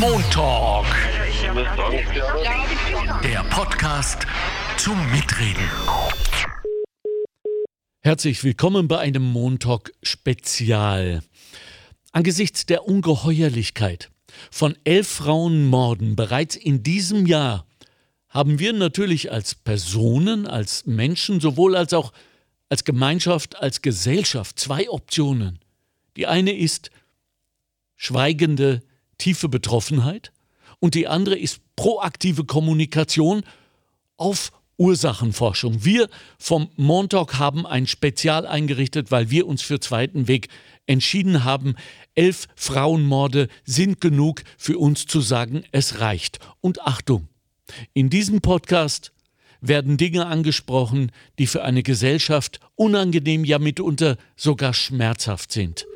Montalk. Der Podcast zum Mitreden. Herzlich willkommen bei einem Montalk Spezial. Angesichts der Ungeheuerlichkeit von elf Frauenmorden bereits in diesem Jahr haben wir natürlich als Personen, als Menschen, sowohl als auch als Gemeinschaft, als Gesellschaft zwei Optionen. Die eine ist schweigende, tiefe Betroffenheit und die andere ist proaktive Kommunikation auf Ursachenforschung. Wir vom Montauk haben ein Spezial eingerichtet, weil wir uns für zweiten Weg entschieden haben. Elf Frauenmorde sind genug für uns zu sagen, es reicht. Und Achtung, in diesem Podcast werden Dinge angesprochen, die für eine Gesellschaft unangenehm, ja mitunter sogar schmerzhaft sind.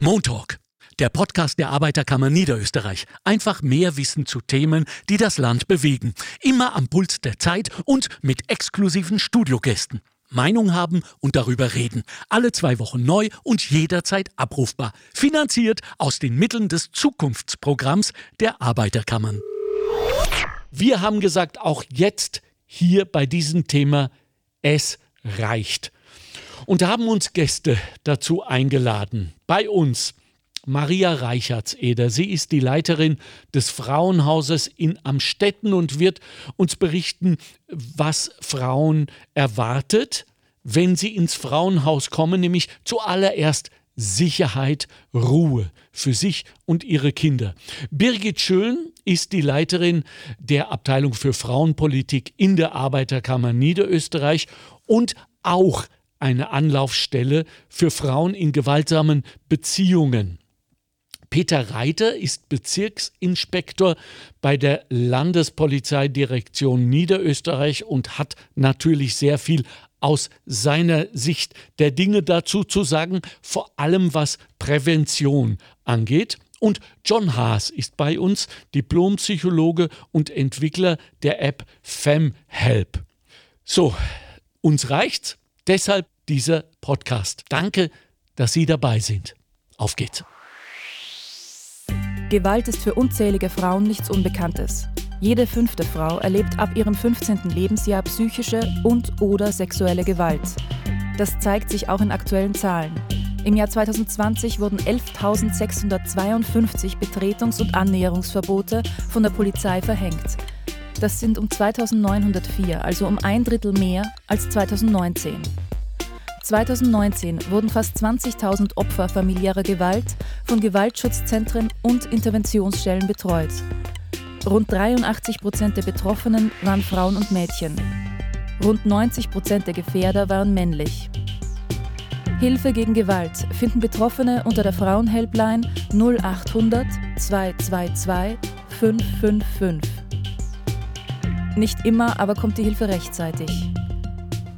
Montalk, der Podcast der Arbeiterkammer Niederösterreich. Einfach mehr Wissen zu Themen, die das Land bewegen. Immer am Puls der Zeit und mit exklusiven Studiogästen. Meinung haben und darüber reden. Alle zwei Wochen neu und jederzeit abrufbar. Finanziert aus den Mitteln des Zukunftsprogramms der Arbeiterkammern. Wir haben gesagt, auch jetzt hier bei diesem Thema, es reicht. Und haben uns Gäste dazu eingeladen. Bei uns Maria Reichertseder. Sie ist die Leiterin des Frauenhauses in Amstetten und wird uns berichten, was Frauen erwartet, wenn sie ins Frauenhaus kommen, nämlich zuallererst Sicherheit, Ruhe für sich und ihre Kinder. Birgit Schön ist die Leiterin der Abteilung für Frauenpolitik in der Arbeiterkammer Niederösterreich und auch eine Anlaufstelle für Frauen in gewaltsamen Beziehungen. Peter Reiter ist Bezirksinspektor bei der Landespolizeidirektion Niederösterreich und hat natürlich sehr viel aus seiner Sicht der Dinge dazu zu sagen, vor allem was Prävention angeht. Und John Haas ist bei uns, Diplompsychologe und Entwickler der App FemHelp. So, uns reicht's. Deshalb dieser Podcast. Danke, dass Sie dabei sind. Auf geht's. Gewalt ist für unzählige Frauen nichts Unbekanntes. Jede fünfte Frau erlebt ab ihrem 15. Lebensjahr psychische und/oder sexuelle Gewalt. Das zeigt sich auch in aktuellen Zahlen. Im Jahr 2020 wurden 11.652 Betretungs- und Annäherungsverbote von der Polizei verhängt. Das sind um 2904, also um ein Drittel mehr als 2019. 2019 wurden fast 20.000 Opfer familiärer Gewalt von Gewaltschutzzentren und Interventionsstellen betreut. Rund 83 Prozent der Betroffenen waren Frauen und Mädchen. Rund 90 Prozent der Gefährder waren männlich. Hilfe gegen Gewalt finden Betroffene unter der Frauenhelpline 0800 222 555. Nicht immer aber kommt die Hilfe rechtzeitig.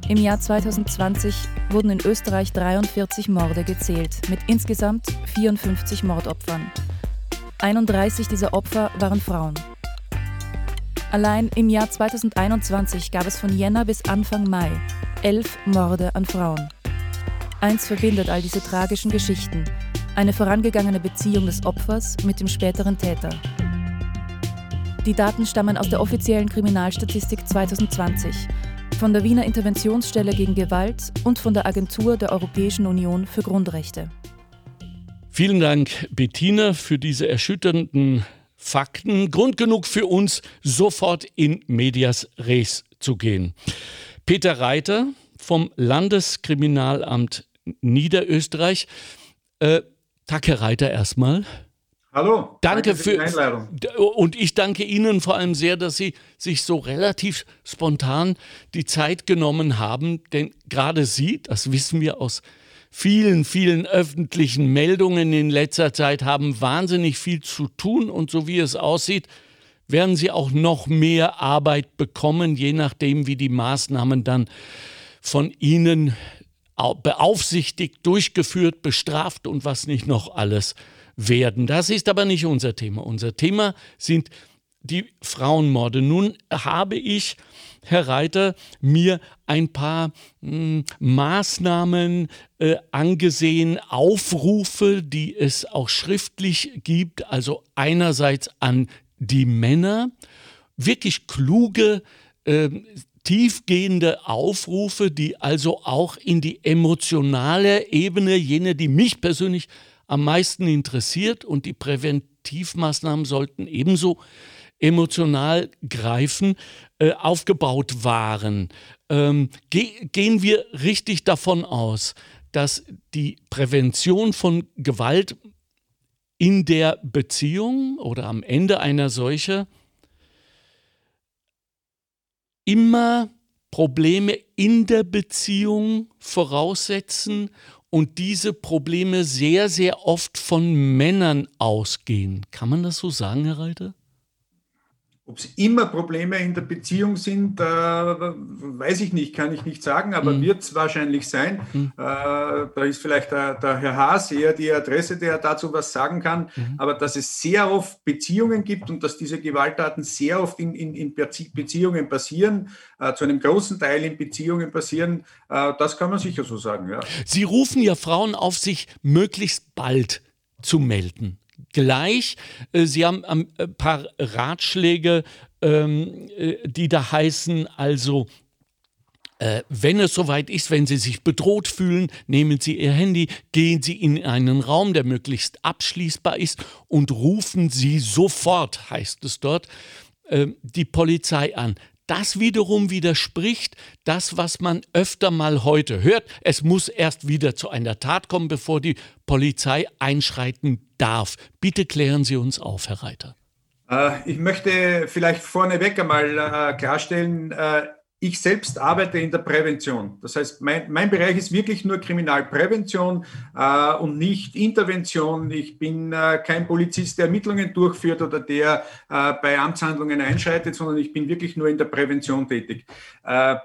Im Jahr 2020 wurden in Österreich 43 Morde gezählt, mit insgesamt 54 Mordopfern. 31 dieser Opfer waren Frauen. Allein im Jahr 2021 gab es von Jänner bis Anfang Mai elf Morde an Frauen. Eins verbindet all diese tragischen Geschichten, eine vorangegangene Beziehung des Opfers mit dem späteren Täter. Die Daten stammen aus der offiziellen Kriminalstatistik 2020, von der Wiener Interventionsstelle gegen Gewalt und von der Agentur der Europäischen Union für Grundrechte. Vielen Dank, Bettina, für diese erschütternden Fakten. Grund genug für uns, sofort in Medias Res zu gehen. Peter Reiter vom Landeskriminalamt Niederösterreich. Äh, Tag, Herr Reiter, erstmal. Hallo. Danke, danke für die Einladung. Und ich danke Ihnen vor allem sehr, dass Sie sich so relativ spontan die Zeit genommen haben. Denn gerade Sie, das wissen wir aus vielen, vielen öffentlichen Meldungen in letzter Zeit, haben wahnsinnig viel zu tun. Und so wie es aussieht, werden Sie auch noch mehr Arbeit bekommen, je nachdem, wie die Maßnahmen dann von Ihnen beaufsichtigt, durchgeführt, bestraft und was nicht noch alles werden. Das ist aber nicht unser Thema. Unser Thema sind die Frauenmorde. Nun habe ich, Herr Reiter, mir ein paar mh, hm, Maßnahmen äh, angesehen, Aufrufe, die es auch schriftlich gibt, also einerseits an die Männer, wirklich kluge, äh, tiefgehende Aufrufe, die also auch in die emotionale Ebene, jene, die mich persönlich am meisten interessiert und die Präventivmaßnahmen sollten ebenso emotional greifen, äh, aufgebaut waren. Ähm, ge gehen wir richtig davon aus, dass die Prävention von Gewalt in der Beziehung oder am Ende einer solcher immer Probleme in der Beziehung voraussetzen und diese Probleme sehr, sehr oft von Männern ausgehen. Kann man das so sagen, Herr Reiter? Ob es immer Probleme in der Beziehung sind, äh, weiß ich nicht, kann ich nicht sagen, aber mhm. wird es wahrscheinlich sein. Mhm. Äh, da ist vielleicht der, der, Herr Haas eher die Adresse, der dazu was sagen kann, mhm. aber dass es sehr oft Beziehungen gibt und dass diese Gewalttaten sehr oft in, in, in Beziehungen passieren, äh, zu einem großen Teil in Beziehungen passieren, äh, das kann man sicher so sagen. Ja. Sie rufen ja Frauen auf, sich möglichst bald zu melden gleich. Äh, Sie haben ein paar Ratschläge, ähm, äh, die da heißen, also äh, wenn es soweit ist, wenn Sie sich bedroht fühlen, nehmen Sie Ihr Handy, gehen Sie in einen Raum, der möglichst abschließbar ist und rufen Sie sofort, heißt es dort, die Polizei an. Das wiederum widerspricht das, was man öfter mal heute hört. Es muss erst wieder zu einer Tat kommen, bevor die Polizei einschreiten darf. Bitte klären Sie uns auf, Herr Reiter. Äh, ich möchte vielleicht vorneweg einmal äh, klarstellen, äh, ich selbst arbeite in der Prävention. Das heißt, mein, mein Bereich ist wirklich nur Kriminalprävention äh, und nicht Intervention. Ich bin äh, kein Polizist, der Ermittlungen durchführt oder der äh, bei Amtshandlungen einschreitet, sondern ich bin wirklich nur in der Prävention tätig. Äh,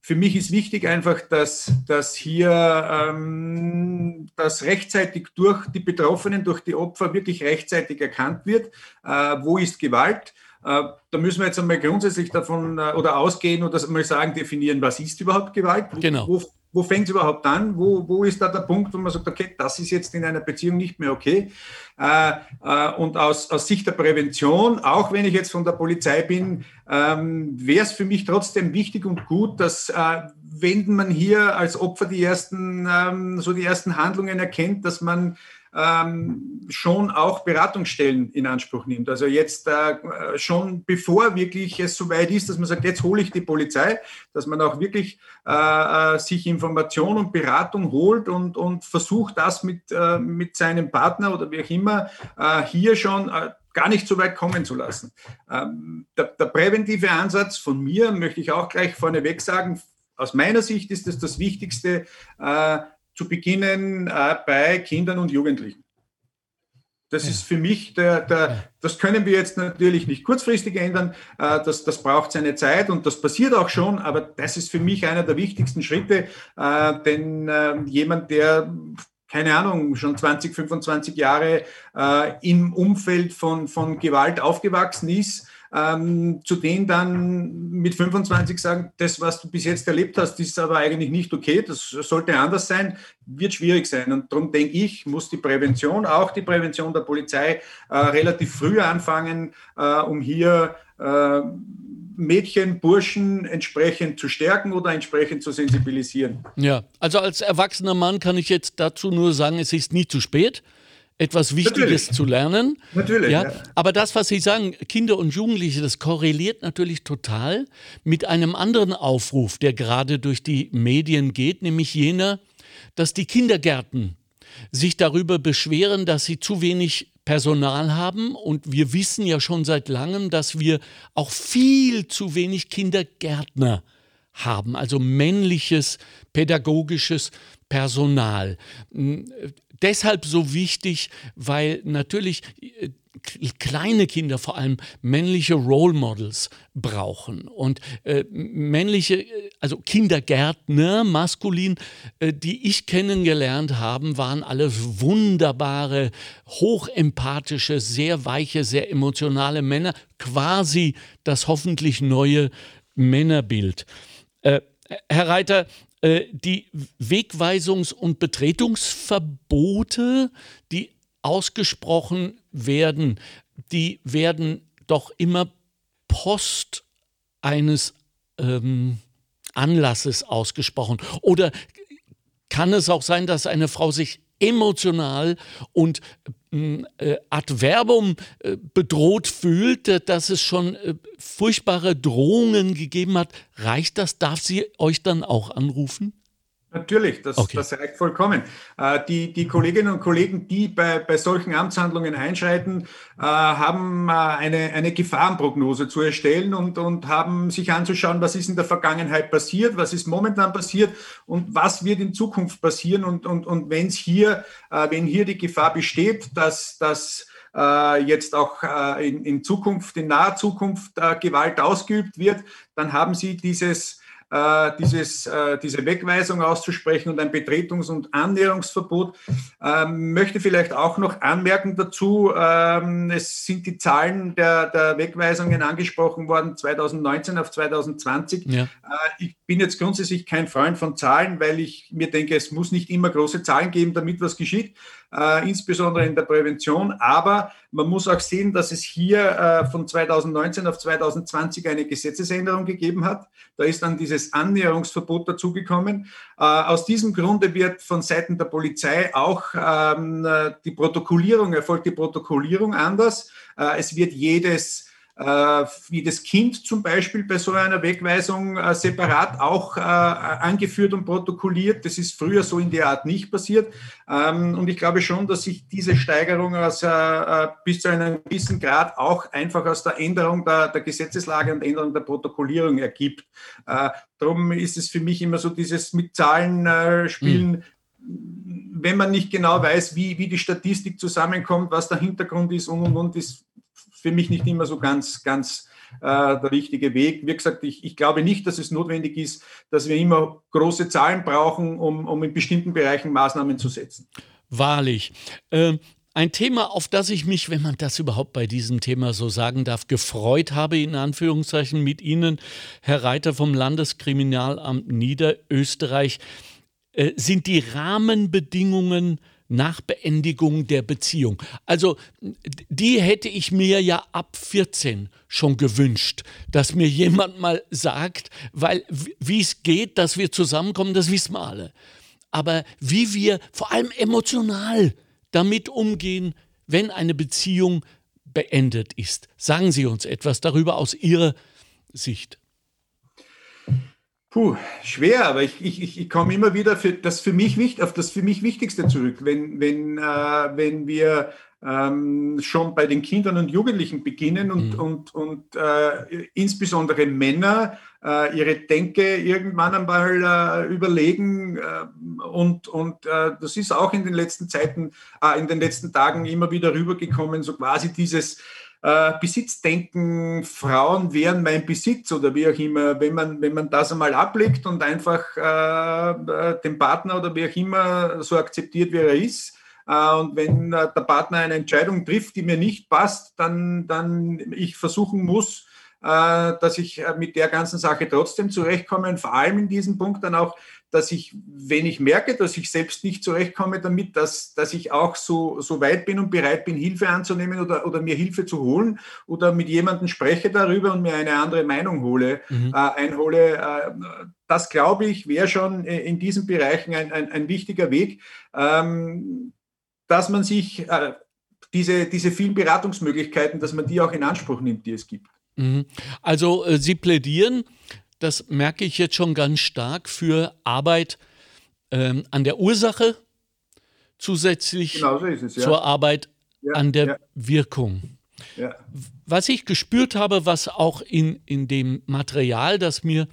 für mich ist wichtig einfach, dass, dass hier ähm, das rechtzeitig durch die Betroffenen, durch die Opfer wirklich rechtzeitig erkannt wird, äh, wo ist Gewalt da müssen wir jetzt einmal grundsätzlich davon äh, oder ausgehen oder mal sagen, definieren, was ist überhaupt Gewalt? Genau. Wo, wo fängt es überhaupt an? Wo, wo ist da der Punkt, wo man sagt, okay, das ist jetzt in einer Beziehung nicht mehr okay? Äh, äh, und aus, aus Sicht der Prävention, auch wenn ich jetzt von der Polizei bin, ähm, wäre es für mich trotzdem wichtig und gut, dass äh, wenn man hier als Opfer die ersten, ähm, so die ersten Handlungen erkennt, dass man ähm, schon auch Beratungsstellen in Anspruch nimmt. Also jetzt äh, schon bevor wirklich es so weit ist, dass man sagt, jetzt hole ich die Polizei, dass man auch wirklich äh, äh sich Information und Beratung holt und, und versucht, das mit, äh, mit seinem Partner oder wie auch immer äh, hier schon äh, gar nicht so weit kommen zu lassen. Ähm, der, der, präventive Ansatz von mir, möchte ich auch gleich vorneweg sagen, aus meiner Sicht ist es das Wichtigste, äh, zu beginnen äh, bei Kindern und Jugendlichen. Das ja. ist für mich, der, der, das können wir jetzt natürlich nicht kurzfristig ändern, äh, das, das braucht seine Zeit und das passiert auch schon, aber das ist für mich einer der wichtigsten Schritte, äh, denn äh, jemand, der keine Ahnung, schon 20, 25 Jahre äh, im Umfeld von, von Gewalt aufgewachsen ist, ähm, zu denen dann mit 25 sagen, das, was du bis jetzt erlebt hast, ist aber eigentlich nicht okay, das sollte anders sein, wird schwierig sein. Und darum denke ich, muss die Prävention, auch die Prävention der Polizei, äh, relativ früh anfangen, äh, um hier äh, Mädchen, Burschen entsprechend zu stärken oder entsprechend zu sensibilisieren. Ja, also als erwachsener Mann kann ich jetzt dazu nur sagen, es ist nie zu spät etwas Wichtiges natürlich. zu lernen. Natürlich. Ja. ja. Aber das, was Sie sagen, Kinder und Jugendliche, das korreliert natürlich total mit einem anderen Aufruf, der gerade durch die Medien geht, nämlich jener, dass die Kindergärten sich darüber beschweren, dass sie zu wenig Personal haben. Und wir wissen ja schon seit langem, dass wir auch viel zu wenig Kindergärtner haben, also männliches pädagogisches Personal deshalb so wichtig, weil natürlich äh, kleine Kinder vor allem männliche Role Models brauchen. Und äh, männliche, äh, also Kindergärtner, maskulin, äh, die ich kennengelernt habe, waren alle wunderbare, hochempathische, sehr weiche, sehr emotionale Männer. Quasi das hoffentlich neue Männerbild. Äh, Herr Reiter, äh, die Wegweisungs- und Betretungsverbote, die ausgesprochen werden, die werden doch immer Post eines ähm, Anlasses ausgesprochen. Oder kann es auch sein, dass eine Frau sich emotional und äh, ad verbum äh, bedroht fühlt, dass es schon äh, furchtbare Drohungen gegeben hat? Reicht das? Darf sie euch dann auch anrufen? Natürlich, das, okay. das reicht vollkommen. Äh, die, die Kolleginnen und Kollegen, die bei, bei solchen Amtshandlungen einschreiten, äh, haben äh, eine, eine Gefahrenprognose zu erstellen und, und haben sich anzuschauen, was ist in der Vergangenheit passiert, was ist momentan passiert und was wird in Zukunft passieren. Und, und, und wenn es hier, wenn hier die Gefahr besteht, dass, dass jetzt auch in, in Zukunft, in naher Zukunft Gewalt ausgeübt wird, dann haben sie dieses äh, dieses, äh, diese Wegweisung auszusprechen und ein Betretungs- und Annäherungsverbot. Ähm, möchte vielleicht auch noch anmerken dazu, ähm, es sind die Zahlen der, der Wegweisungen angesprochen worden, 2019 auf 2020. Ja. Äh, ich bin jetzt grundsätzlich kein Freund von Zahlen, weil ich mir denke, es muss nicht immer große Zahlen geben, damit was geschieht äh, insbesondere in der Prävention. Aber man muss auch sehen, dass es hier äh, von 2019 auf 2020 eine Gesetzesänderung gegeben hat. Da ist dann dieses Annäherungsverbot dazugekommen. Äh, aus diesem Grunde wird von Seiten der Polizei auch ähm, die Protokollierung, erfolgt die Protokollierung anders. Äh, es wird jedes äh, wie das Kind zum Beispiel bei so einer Wegweisung äh, separat auch äh, angeführt und protokolliert. Das ist früher so in der Art nicht passiert. Ähm, und ich glaube schon, dass sich diese Steigerung aus, bis zu einem gewissen Grad auch einfach aus der Änderung der, der Gesetzeslage und Änderung der Protokollierung ergibt. Darum ist es für mich immer so dieses mit Zahlen spielen. Mhm. Wenn man nicht genau weiß, wie, wie die Statistik zusammenkommt, was der Hintergrund ist und und und, ist für mich nicht immer so ganz, ganz äh, der richtige Weg. Wie gesagt, ich, ich, glaube nicht, dass es notwendig ist, dass wir immer große Zahlen brauchen, um, um in bestimmten Bereichen Maßnahmen zu setzen. Wahrlich. Ähm ein Thema, auf das ich mich, wenn man das überhaupt bei diesem Thema so sagen darf, gefreut habe, in Anführungszeichen mit Ihnen, Herr Reiter vom Landeskriminalamt Niederösterreich, äh, sind die Rahmenbedingungen nach Beendigung der Beziehung. Also die hätte ich mir ja ab 14 schon gewünscht, dass mir jemand mal sagt, weil wie es geht, dass wir zusammenkommen, das wissen wir alle. Aber wie wir vor allem emotional damit umgehen, wenn eine Beziehung beendet ist. Sagen Sie uns etwas darüber aus Ihrer Sicht. Puh, schwer, aber ich, ich, ich komme immer wieder für das für mich auf das für mich Wichtigste zurück. Wenn, wenn, äh, wenn wir ähm, schon bei den Kindern und Jugendlichen beginnen und, mhm. und, und äh, insbesondere Männer äh, ihre Denke irgendwann einmal äh, überlegen äh, und, und äh, das ist auch in den letzten Zeiten, in den letzten Tagen immer wieder rübergekommen, so quasi dieses äh, Besitzdenken, Frauen wären mein Besitz oder wie auch immer, wenn man, wenn man das einmal ablegt und einfach äh, äh, den Partner oder wie auch immer so akzeptiert, wie er ist. Äh, und wenn äh, der Partner eine Entscheidung trifft, die mir nicht passt, dann, dann ich versuchen muss, dass ich mit der ganzen Sache trotzdem zurechtkomme und vor allem in diesem Punkt dann auch dass ich, wenn ich merke, dass ich selbst nicht zurechtkomme damit, dass, dass ich auch so, so weit bin und bereit bin, Hilfe anzunehmen oder, oder mir Hilfe zu holen oder mit jemandem spreche darüber und mir eine andere Meinung hole, mhm. äh, einhole. Äh, das, glaube ich, wäre schon in diesen Bereichen ein, ein, ein wichtiger Weg, ähm, dass man sich äh, diese, diese vielen Beratungsmöglichkeiten, dass man die auch in Anspruch nimmt, die es gibt. Mhm. Also äh, Sie plädieren das merke ich jetzt schon ganz stark, für Arbeit ähm, an der Ursache zusätzlich genau so es, ja. zur Arbeit ja, an der ja. Wirkung. Was ich gespürt habe, was auch in, in dem Material, das mir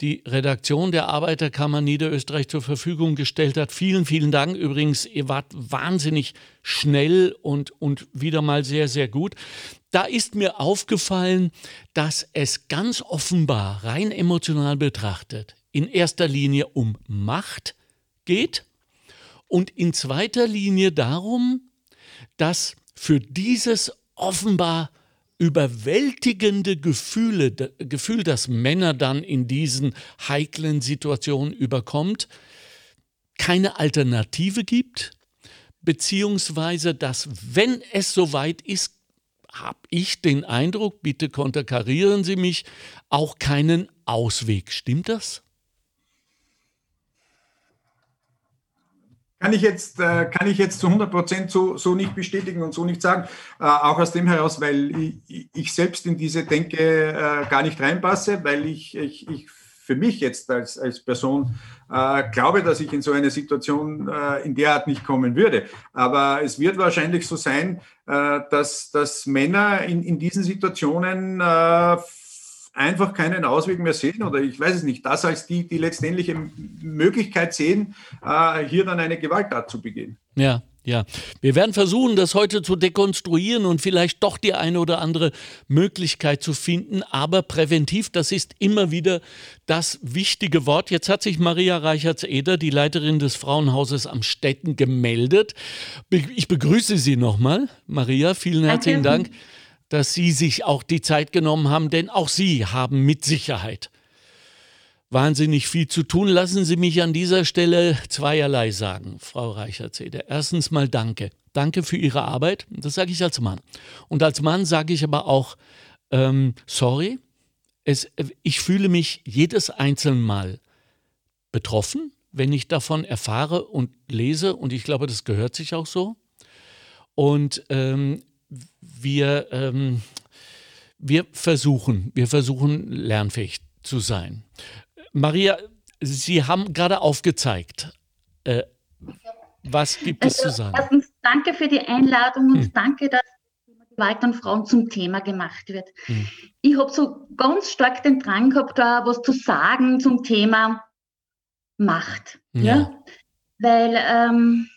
die Redaktion der Arbeiterkammer Niederösterreich zur Verfügung gestellt hat. Vielen, vielen Dank. Übrigens, ihr wart wahnsinnig schnell und, und wieder mal sehr, sehr gut. Da ist mir aufgefallen, dass es ganz offenbar, rein emotional betrachtet, in erster Linie um Macht geht und in zweiter Linie darum, dass für dieses offenbar überwältigende Gefühle, Gefühl, das Männer dann in diesen heiklen Situationen überkommt, keine Alternative gibt, beziehungsweise dass, wenn es soweit ist, habe ich den Eindruck, bitte konterkarieren Sie mich, auch keinen Ausweg. Stimmt das? Kann ich jetzt, äh, kann ich jetzt zu 100 Prozent so, so nicht bestätigen und so nicht sagen. Äh, auch aus dem heraus, weil ich, ich selbst in diese Denke äh, gar nicht reinpasse, weil ich, ich, ich für mich jetzt als, als Person äh, glaube, dass ich in so eine Situation äh, in der Art nicht kommen würde. Aber es wird wahrscheinlich so sein, äh, dass, dass Männer in, in diesen Situationen einfach keinen Ausweg mehr sehen oder ich weiß es nicht, das als die, die letztendliche Möglichkeit sehen, äh, hier dann eine Gewalttat zu begehen. Ja. Ja, wir werden versuchen, das heute zu dekonstruieren und vielleicht doch die eine oder andere Möglichkeit zu finden. Aber präventiv, das ist immer wieder das wichtige Wort. Jetzt hat sich Maria Reichertz-Eder, die Leiterin des Frauenhauses am Städten, gemeldet. Ich begrüße Sie nochmal. Maria, vielen herzlichen Dank dass Sie sich auch die Zeit genommen haben, denn auch Sie haben mit Sicherheit wahnsinnig viel zu tun. Lassen Sie mich an dieser Stelle zweierlei sagen, Frau Reichert-Zeder. Erstens mal Danke. Danke für Ihre Arbeit. Das sage ich als Mann. Und als Mann sage ich aber auch, ähm, sorry, es, ich fühle mich jedes einzelne Mal betroffen, wenn ich davon erfahre und lese. Und ich glaube, das gehört sich auch so. Und ähm, wir, ähm, wir versuchen, wir versuchen lernfähig zu sein. Maria, Sie haben gerade aufgezeigt, äh, was gibt es also, zu sagen? Erstens danke für die Einladung und hm. danke, dass Gewalt an Frauen zum Thema gemacht wird. Hm. Ich habe so ganz stark den Drang gehabt, da was zu sagen zum Thema Macht. Ja. ja? Weil ähm,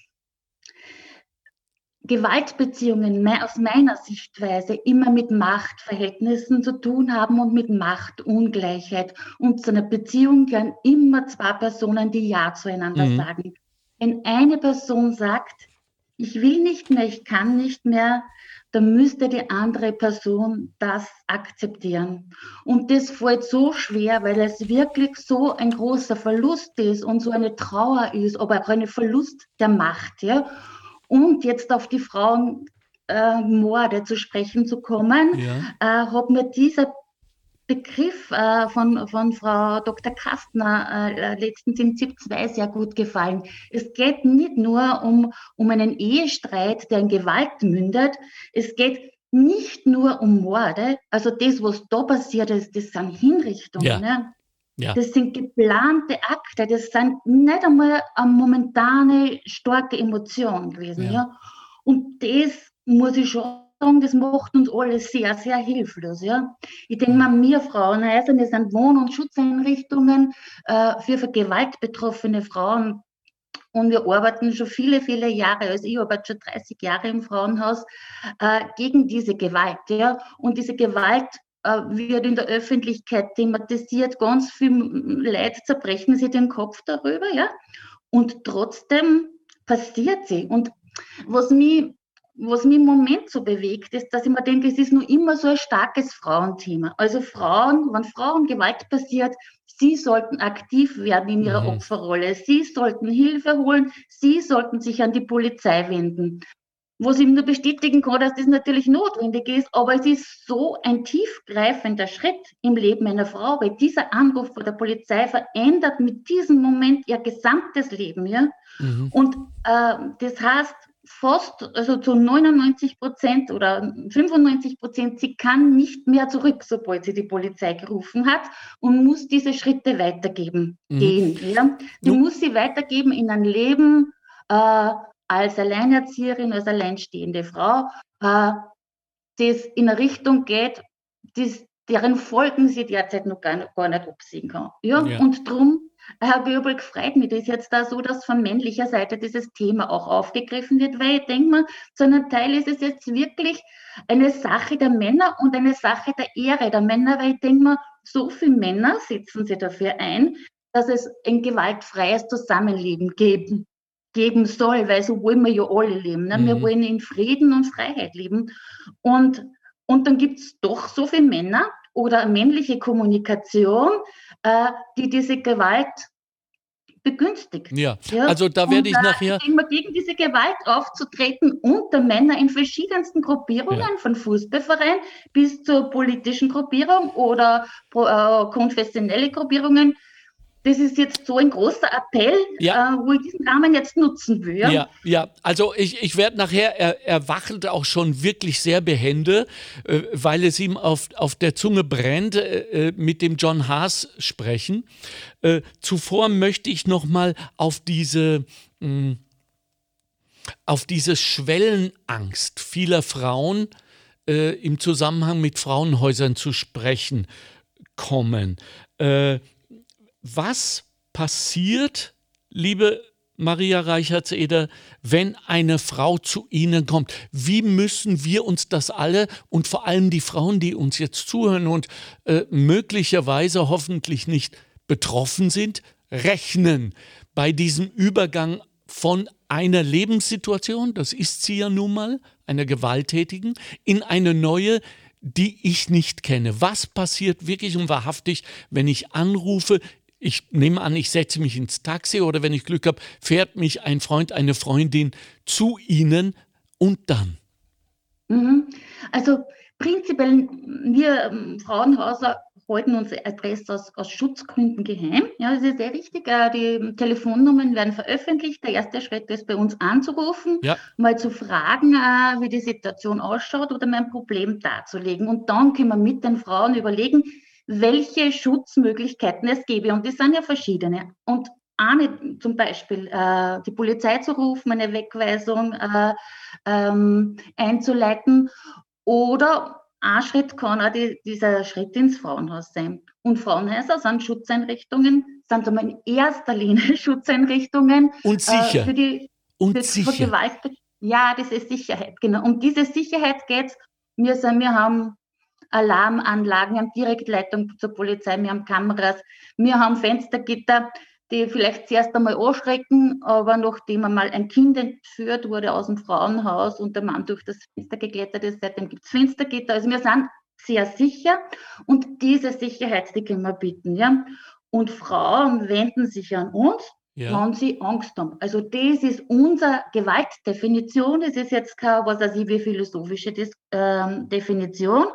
Gewaltbeziehungen aus meiner Sichtweise immer mit Machtverhältnissen zu tun haben und mit Machtungleichheit. Und zu einer Beziehung gehören immer zwei Personen, die Ja zueinander mhm. sagen. Wenn eine Person sagt, ich will nicht mehr, ich kann nicht mehr, dann müsste die andere Person das akzeptieren. Und das fällt so schwer, weil es wirklich so ein großer Verlust ist und so eine Trauer ist, aber auch ein Verlust der Macht. Ja? Und jetzt auf die Frauenmorde äh, zu sprechen zu kommen, ja. äh, hat mir dieser Begriff äh, von, von Frau Dr. Kastner äh, letztens im ZIP 2 sehr gut gefallen. Es geht nicht nur um, um einen Ehestreit, der in Gewalt mündet. Es geht nicht nur um Morde. Also das, was da passiert ist, das sind Hinrichtungen. Ja. Ne? Ja. Das sind geplante Akte, das sind nicht einmal eine momentane starke Emotion gewesen. Ja. ja. Und das muss ich schon sagen, das macht uns alle sehr, sehr hilflos. Ja. Ich denke mal, wir Frauenhäuser, wir sind Wohn- und Schutzeinrichtungen äh, für, für gewaltbetroffene Frauen. Und wir arbeiten schon viele, viele Jahre, also ich arbeite schon 30 Jahre im Frauenhaus, äh, gegen diese Gewalt. Ja. Und diese Gewalt wird in der Öffentlichkeit thematisiert, ganz viel Leid zerbrechen sie den Kopf darüber, ja. Und trotzdem passiert sie. Und was mich, was mich im Moment so bewegt, ist, dass ich mir denke, es ist nur immer so ein starkes Frauenthema. Also Frauen, wenn Frauengewalt passiert, sie sollten aktiv werden in ihrer mhm. Opferrolle. Sie sollten Hilfe holen. Sie sollten sich an die Polizei wenden was ich nur bestätigen kann, dass das natürlich notwendig ist, aber es ist so ein tiefgreifender Schritt im Leben einer Frau, weil dieser Anruf von der Polizei verändert mit diesem Moment ihr gesamtes Leben. Ja? Mhm. Und äh, das heißt, fast, also zu 99 Prozent oder 95 Prozent, sie kann nicht mehr zurück, sobald sie die Polizei gerufen hat und muss diese Schritte weitergeben, mhm. gehen. Ja? Die mhm. muss sie weitergeben in ein Leben, äh, als Alleinerzieherin, als alleinstehende Frau, äh, das in eine Richtung geht, das deren Folgen sie derzeit noch gar, gar nicht absehen kann. Ja, Ja. und drum, Herr Göbel, freut mich das jetzt da so, dass von männlicher Seite dieses Thema auch aufgegriffen wird, weil ich denke mal, zu einem Teil ist es jetzt wirklich eine Sache der Männer und eine Sache der Ehre der Männer, weil ich denke mal, so viele Männer setzen sich dafür ein, dass es ein gewaltfreies Zusammenleben geben, geben soll, weil so wollen wir ja alle leben. Ne? Wir Mhm. wollen in Frieden und Freiheit leben. Und, und dann gibt es doch so viele Männer oder männliche Kommunikation, äh, die diese Gewalt begünstigt. Ja, Ja, also da und werde ich nachher. immer gegen diese Gewalt aufzutreten unter Männer in verschiedensten Gruppierungen, Ja. von Fußballverein bis zur politischen Gruppierung oder äh, konfessionelle Gruppierungen. Das ist jetzt so ein großer Appell, Ja. äh, wo ich diesen Rahmen jetzt nutzen will. Ja, ja, also ich, ich werde nachher, er, er wachelt auch schon wirklich sehr behende, äh, weil es ihm auf, auf der Zunge brennt, äh, äh, mit dem John Haas sprechen. Äh, zuvor möchte ich nochmal auf diese, mh, auf diese Schwellenangst vieler Frauen äh, im Zusammenhang mit Frauenhäusern zu sprechen kommen. Äh, was passiert, liebe Maria Reichertseder, wenn eine Frau zu Ihnen kommt? Wie müssen wir uns das alle und vor allem die Frauen, die uns jetzt zuhören und äh, möglicherweise hoffentlich nicht betroffen sind, rechnen bei diesem Übergang von einer Lebenssituation, das ist sie ja nun mal, einer gewalttätigen, in eine neue, die ich nicht kenne. Was passiert wirklich und wahrhaftig, wenn ich anrufe, ich nehme an, ich setze mich ins Taxi oder wenn ich Glück habe, fährt mich ein Freund, eine Freundin zu Ihnen und dann. Mhm. Also prinzipiell, wir ähm, Frauenhäuser halten unsere Adresse aus, aus Schutzgründen geheim. Ja, das ist sehr richtig. Äh, Die Telefonnummern werden veröffentlicht. Der erste Schritt ist bei uns anzurufen, Ja. mal zu fragen, äh, wie die Situation ausschaut oder mein Problem darzulegen. Und dann können wir mit den Frauen überlegen, welche Schutzmöglichkeiten es gäbe. Und die sind ja verschiedene. Und eine zum Beispiel äh, die Polizei zu rufen, eine Wegweisung äh, ähm, einzuleiten oder ein Schritt kann auch die, dieser Schritt ins Frauenhaus sein. Und Frauenhäuser sind Schutzeinrichtungen, sind in erster Linie Schutzeinrichtungen Und äh, sicher. für die und für, für sicher. Gewalt. Ja, das ist Sicherheit, genau. Um diese Sicherheit geht es. Wir, sind- wir haben Alarmanlagen, wir haben Direktleitung zur Polizei, wir haben Kameras, wir haben Fenstergitter, die vielleicht zuerst einmal anschrecken, aber nachdem einmal ein Kind entführt wurde aus dem Frauenhaus und der Mann durch das Fenster geklettert ist, seitdem gibt es Fenstergitter. Also wir sind sehr sicher und diese Sicherheit, die können wir bieten. Ja? Und Frauen wenden sich an uns, Ja. wenn sie Angst haben. Also das ist unsere Gewaltdefinition. Das ist jetzt keine, was weiß ich, wie philosophische ähm, Definition.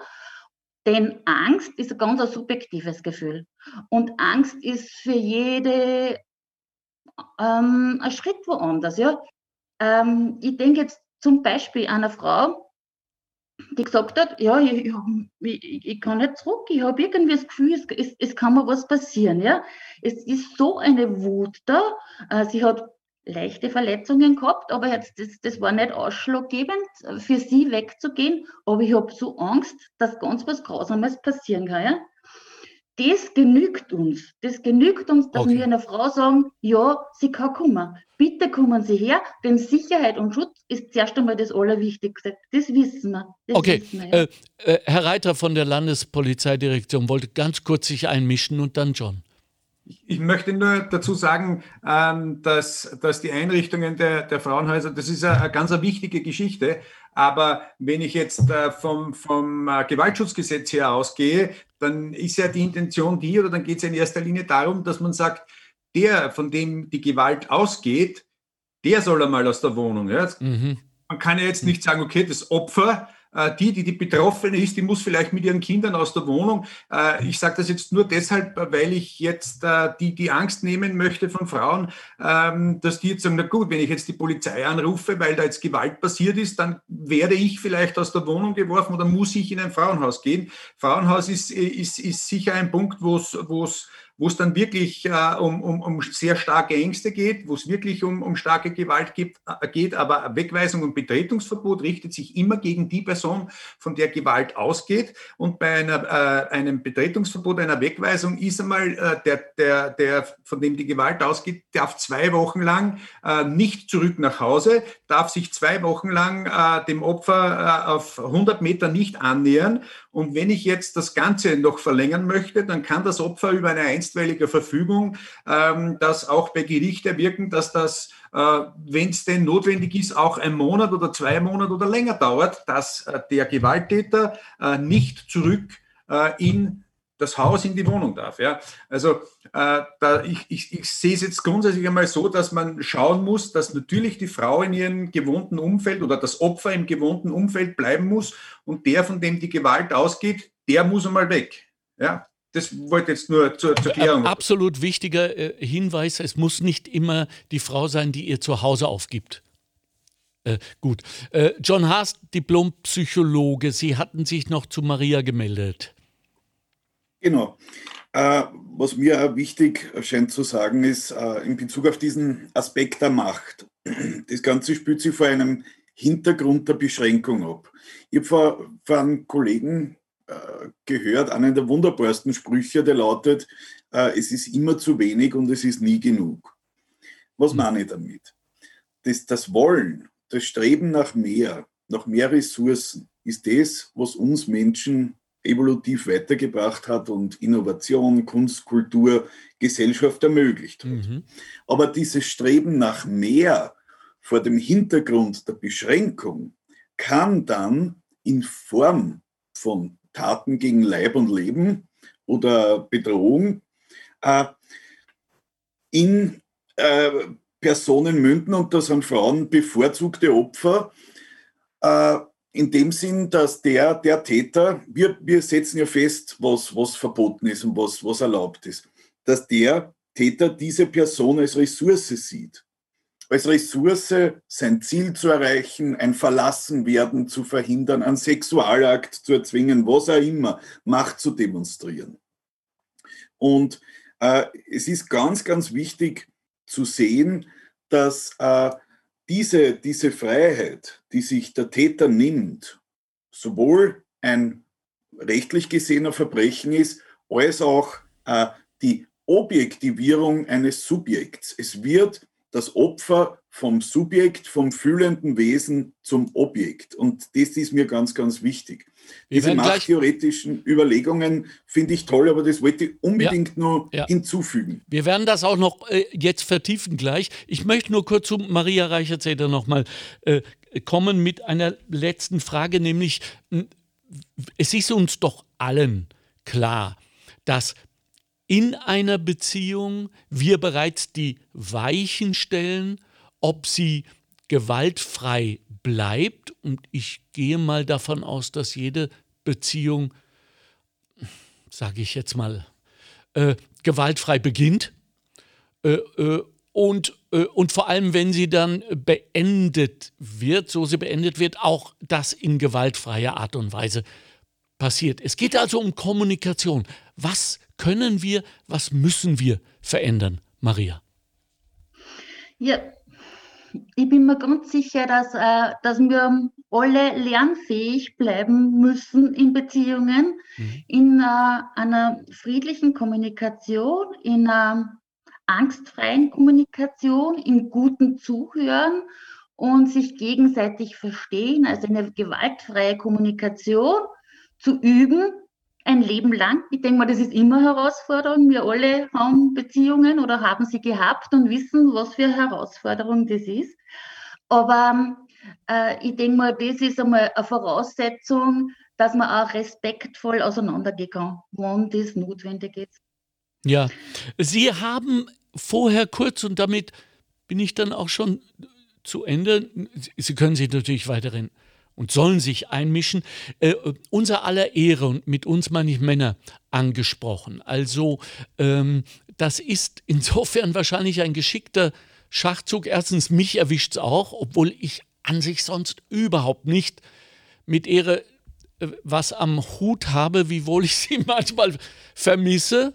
Denn Angst ist ein ganz subjektives Gefühl. Und Angst ist für jede ähm, ein Schritt woanders. Ja? Ähm, ich denke jetzt zum Beispiel an eine Frau, die gesagt hat, ja, ich, ich, ich, ich kann nicht zurück, ich habe irgendwie das Gefühl, es, es, es kann mir was passieren. Ja? Es ist so eine Wut da. Äh, sie hat leichte Verletzungen gehabt, aber jetzt, das, das war nicht ausschlaggebend, für sie wegzugehen. Aber ich habe so Angst, dass ganz was Grausames passieren kann. Ja? Das genügt uns. Das genügt uns, dass Okay. wir einer Frau sagen, ja, sie kann kommen. Bitte kommen Sie her, denn Sicherheit und Schutz ist zuerst einmal das Allerwichtigste. Das wissen wir. Das Okay, wissen wir, ja. äh, äh, Herr Reiter von der Landespolizeidirektion wollte ganz kurz sich einmischen und dann John. Ich möchte nur dazu sagen, ähm, dass, dass die Einrichtungen der, der Frauenhäuser, das ist eine, ganz eine wichtige Geschichte. Aber wenn ich jetzt äh, vom, vom äh, Gewaltschutzgesetz her ausgehe, dann ist ja die Intention die, oder dann geht es in erster Linie darum, dass man sagt, der, von dem die Gewalt ausgeht, der soll einmal aus der Wohnung. Ja? Mhm. Man kann ja jetzt nicht sagen, okay, das Opfer, die, die die Betroffene ist, die muss vielleicht mit ihren Kindern aus der Wohnung. Äh, Ich sage das jetzt nur deshalb, weil ich jetzt äh, die, die Angst nehmen möchte von Frauen, ähm, dass die jetzt sagen, na gut, wenn ich jetzt die Polizei anrufe, weil da jetzt Gewalt passiert ist, dann werde ich vielleicht aus der Wohnung geworfen oder muss ich in ein Frauenhaus gehen. Frauenhaus ist, ist, ist sicher ein Punkt, wo es wo es dann wirklich äh, um, um, um sehr starke Ängste geht, wo es wirklich um, um starke Gewalt gibt, äh, geht, aber Wegweisung und Betretungsverbot richtet sich immer gegen die Person, von der Gewalt ausgeht. Und bei einer, äh, einem Betretungsverbot, einer Wegweisung ist einmal äh, der, der, der, von dem die Gewalt ausgeht, darf zwei Wochen lang äh, nicht zurück nach Hause, darf sich zwei Wochen lang äh, dem Opfer auf 100 Meter nicht annähern. Und wenn ich jetzt das Ganze noch verlängern möchte, dann kann das Opfer über eine einstweilige Verfügung ähm, das auch bei Gericht erwirken, dass das, äh, wenn es denn notwendig ist, auch ein Monat oder zwei Monate oder länger dauert, dass äh, der Gewalttäter äh, nicht zurück äh, in das Haus in die Wohnung darf. Ja? Also äh, da, ich, ich, ich sehe es jetzt grundsätzlich einmal so, dass man schauen muss, dass natürlich die Frau in ihrem gewohnten Umfeld oder das Opfer im gewohnten Umfeld bleiben muss und der, von dem die Gewalt ausgeht, der muss einmal weg. Ja? Das wollte ich jetzt nur zur, zur Klärung. Absolut wichtiger äh, Hinweis, es muss nicht immer die Frau sein, die ihr zu Hause aufgibt. Äh, gut. Äh, John Haas, Diplompsychologe, Sie hatten sich noch zu Maria gemeldet. Genau. Äh, was mir auch wichtig scheint zu sagen, ist äh, in Bezug auf diesen Aspekt der Macht. Das Ganze spielt sich vor einem Hintergrund der Beschränkung ab. Ich habe vor, vor einem Kollegen äh, gehört, einen der wunderbarsten Sprüche, der lautet, es ist immer zu wenig und es ist nie genug. Was mhm. meine ich damit? Das, das Wollen, das Streben nach mehr, nach mehr Ressourcen, ist das, was uns Menschen evolutiv weitergebracht hat und Innovation, Kunst, Kultur, Gesellschaft ermöglicht hat. Mhm. Aber dieses Streben nach mehr vor dem Hintergrund der Beschränkung kann dann in Form von Taten gegen Leib und Leben oder Bedrohung äh, in äh, Personen münden und das sind Frauen bevorzugte Opfer, äh, in dem Sinn, dass der, der Täter, wir, wir setzen ja fest, was, was verboten ist und was, was erlaubt ist, dass der Täter diese Person als Ressource sieht. Als Ressource sein Ziel zu erreichen, ein Verlassenwerden zu verhindern, einen Sexualakt zu erzwingen, was auch immer, Macht zu demonstrieren. Und äh, es ist ganz, ganz wichtig zu sehen, dass äh, diese, diese Freiheit, die sich der Täter nimmt, sowohl ein rechtlich gesehener Verbrechen ist, als auch äh, die Objektivierung eines Subjekts. Es wird das Opfer vom Subjekt, vom fühlenden Wesen zum Objekt. Und das ist mir ganz, ganz wichtig. Wir Diese machttheoretischen Überlegungen finde ich toll, aber das wollte ich unbedingt ja, nur ja. hinzufügen. Wir werden das auch noch äh, jetzt vertiefen gleich. Ich möchte nur kurz zu Maria Reichertsäder nochmal äh, kommen mit einer letzten Frage, nämlich es ist uns doch allen klar, dass in einer Beziehung wir bereits die Weichen stellen, ob sie gewaltfrei bleibt. Und ich gehe mal davon aus, dass jede Beziehung, sage ich jetzt mal, äh, gewaltfrei beginnt. Äh, äh, und, äh, und vor allem, wenn sie dann beendet wird, so sie beendet wird, auch das in gewaltfreier Art und Weise passiert. Es geht also um Kommunikation. Was können wir, was müssen wir verändern, Maria? Ja, ich bin mir ganz sicher, dass, äh, dass wir alle lernfähig bleiben müssen in Beziehungen, mhm. in äh, einer friedlichen Kommunikation, in einer angstfreien Kommunikation, in guten Zuhören und sich gegenseitig verstehen, also eine gewaltfreie Kommunikation zu üben, ein Leben lang. Ich denke mal, das ist immer Herausforderung. Wir alle haben Beziehungen oder haben sie gehabt und wissen, was für Herausforderung das ist. Aber äh, ich denke mal, das ist einmal eine Voraussetzung, dass man auch respektvoll auseinandergehen kann, wann das notwendig ist. Ja, Sie haben vorher kurz und damit bin ich dann auch schon zu Ende. Sie können sich natürlich weiterhin und sollen sich einmischen, äh, unser aller Ehre, und mit uns meine ich Männer, angesprochen. Also ähm, das ist insofern wahrscheinlich ein geschickter Schachzug. Erstens, mich erwischt es auch, obwohl ich an sich sonst überhaupt nicht mit Ehre äh, was am Hut habe, wiewohl ich sie manchmal vermisse.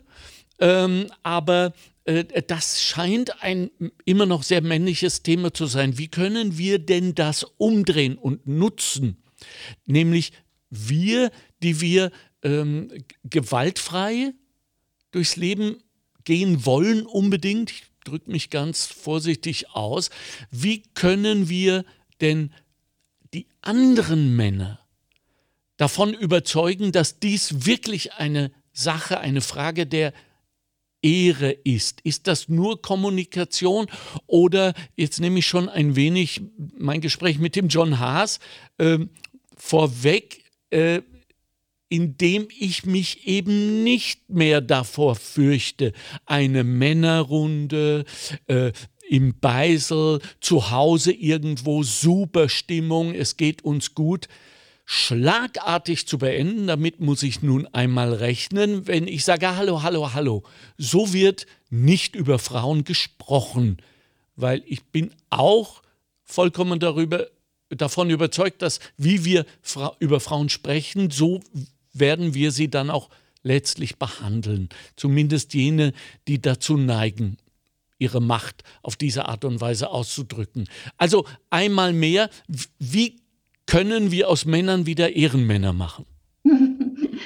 ähm, aber das scheint ein immer noch sehr männliches Thema zu sein. Wie können wir denn das umdrehen und nutzen? Nämlich wir, die wir ähm, gewaltfrei durchs Leben gehen wollen unbedingt, ich drücke mich ganz vorsichtig aus, wie können wir denn die anderen Männer davon überzeugen, dass dies wirklich eine Sache, eine Frage der Ehre ist. Ist das nur Kommunikation oder jetzt nehme ich schon ein wenig mein Gespräch mit dem John Haas äh, vorweg, äh, indem ich mich eben nicht mehr davor fürchte, eine Männerrunde, äh, im Beisel, zu Hause irgendwo super Stimmung, es geht uns gut schlagartig zu beenden. Damit muss ich nun einmal rechnen, wenn ich sage, hallo, hallo, hallo. So wird nicht über Frauen gesprochen, weil ich bin auch vollkommen darüber, davon überzeugt, dass wie wir Fra über Frauen sprechen, so werden wir sie dann auch letztlich behandeln. Zumindest jene, die dazu neigen, ihre Macht auf diese Art und Weise auszudrücken. Also einmal mehr, wie können wir aus Männern wieder Ehrenmänner machen?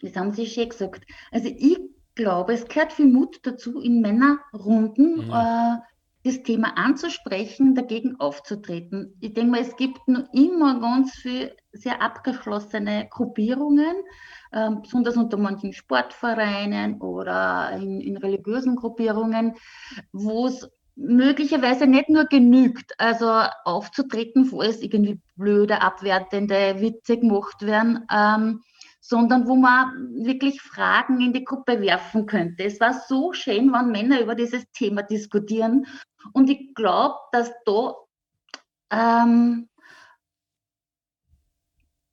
Das haben Sie schön gesagt. Also ich glaube, es gehört viel Mut dazu, in Männerrunden ja. äh, das Thema anzusprechen, dagegen aufzutreten. Ich denke mal, es gibt noch immer ganz viele sehr abgeschlossene Gruppierungen, äh, besonders unter manchen Sportvereinen oder in, in religiösen Gruppierungen, wo es möglicherweise nicht nur genügt, also aufzutreten, falls irgendwie blöde, abwertende Witze gemacht werden, ähm, sondern wo man wirklich Fragen in die Gruppe werfen könnte. Es war so schön, wenn Männer über dieses Thema diskutieren. Und ich glaube, dass da ähm,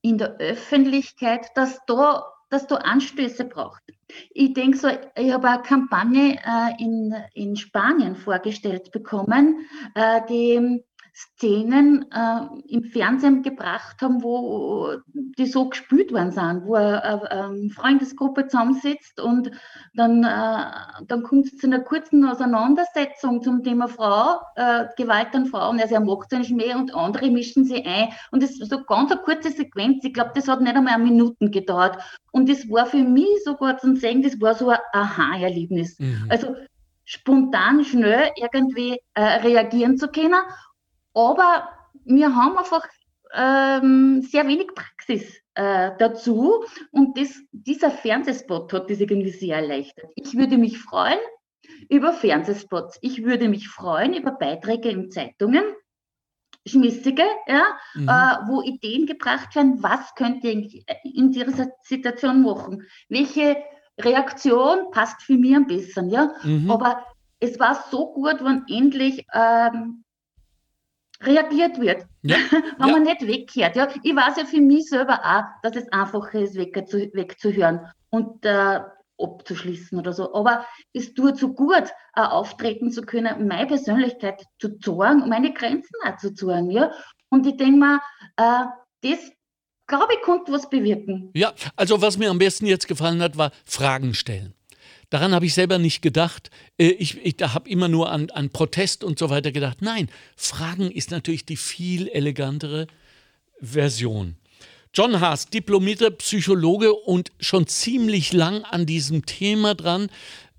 in der Öffentlichkeit, dass da, dass da Anstöße braucht. Ich denke so, ich habe eine Kampagne äh, in, in Spanien vorgestellt bekommen, äh, die Szenen äh, im Fernsehen gebracht haben, wo die so gespült worden sind, wo eine, eine Freundesgruppe zusammensitzt und dann, äh, dann kommt es zu einer kurzen Auseinandersetzung zum Thema Frau, äh, Gewalt an Frauen, also er macht es nicht mehr und andere mischen sie ein. Und es ist so ganz eine kurze Sequenz, ich glaube, das hat nicht einmal eine Minuten gedauert. Und das war für mich sogar zum Sehen, das war so ein Aha-Erlebnis. Mhm. Also spontan, schnell irgendwie äh, reagieren zu können aber wir haben einfach ähm, sehr wenig Praxis äh, dazu und das, dieser Fernsehspot hat das irgendwie sehr erleichtert. Ich würde mich freuen über Fernsehspots. Ich würde mich freuen über Beiträge in Zeitungen, schmissige, ja, mhm. äh, wo Ideen gebracht werden, was könnt ihr in dieser Situation machen? Welche Reaktion passt für mich am besten, ja? Mhm. Aber es war so gut, wenn endlich ähm, reagiert wird, ja. wenn ja. man nicht wegkehrt. Ja, ich weiß ja für mich selber auch, dass es einfacher ist, wegzuhören und äh, abzuschließen oder so. Aber es tut so gut, äh, auftreten zu können, meine Persönlichkeit zu zeigen und meine Grenzen auch zu zeigen. Ja? Und ich denke mal, äh, das glaube ich, konnte was bewirken. Ja, also was mir am besten jetzt gefallen hat, war Fragen stellen. Daran habe ich selber nicht gedacht. Äh, ich, ich habe immer nur an, an Protest und so weiter gedacht. Nein, Fragen ist natürlich die viel elegantere Version. John Haas, diplomierter Psychologe und schon ziemlich lang an diesem Thema dran.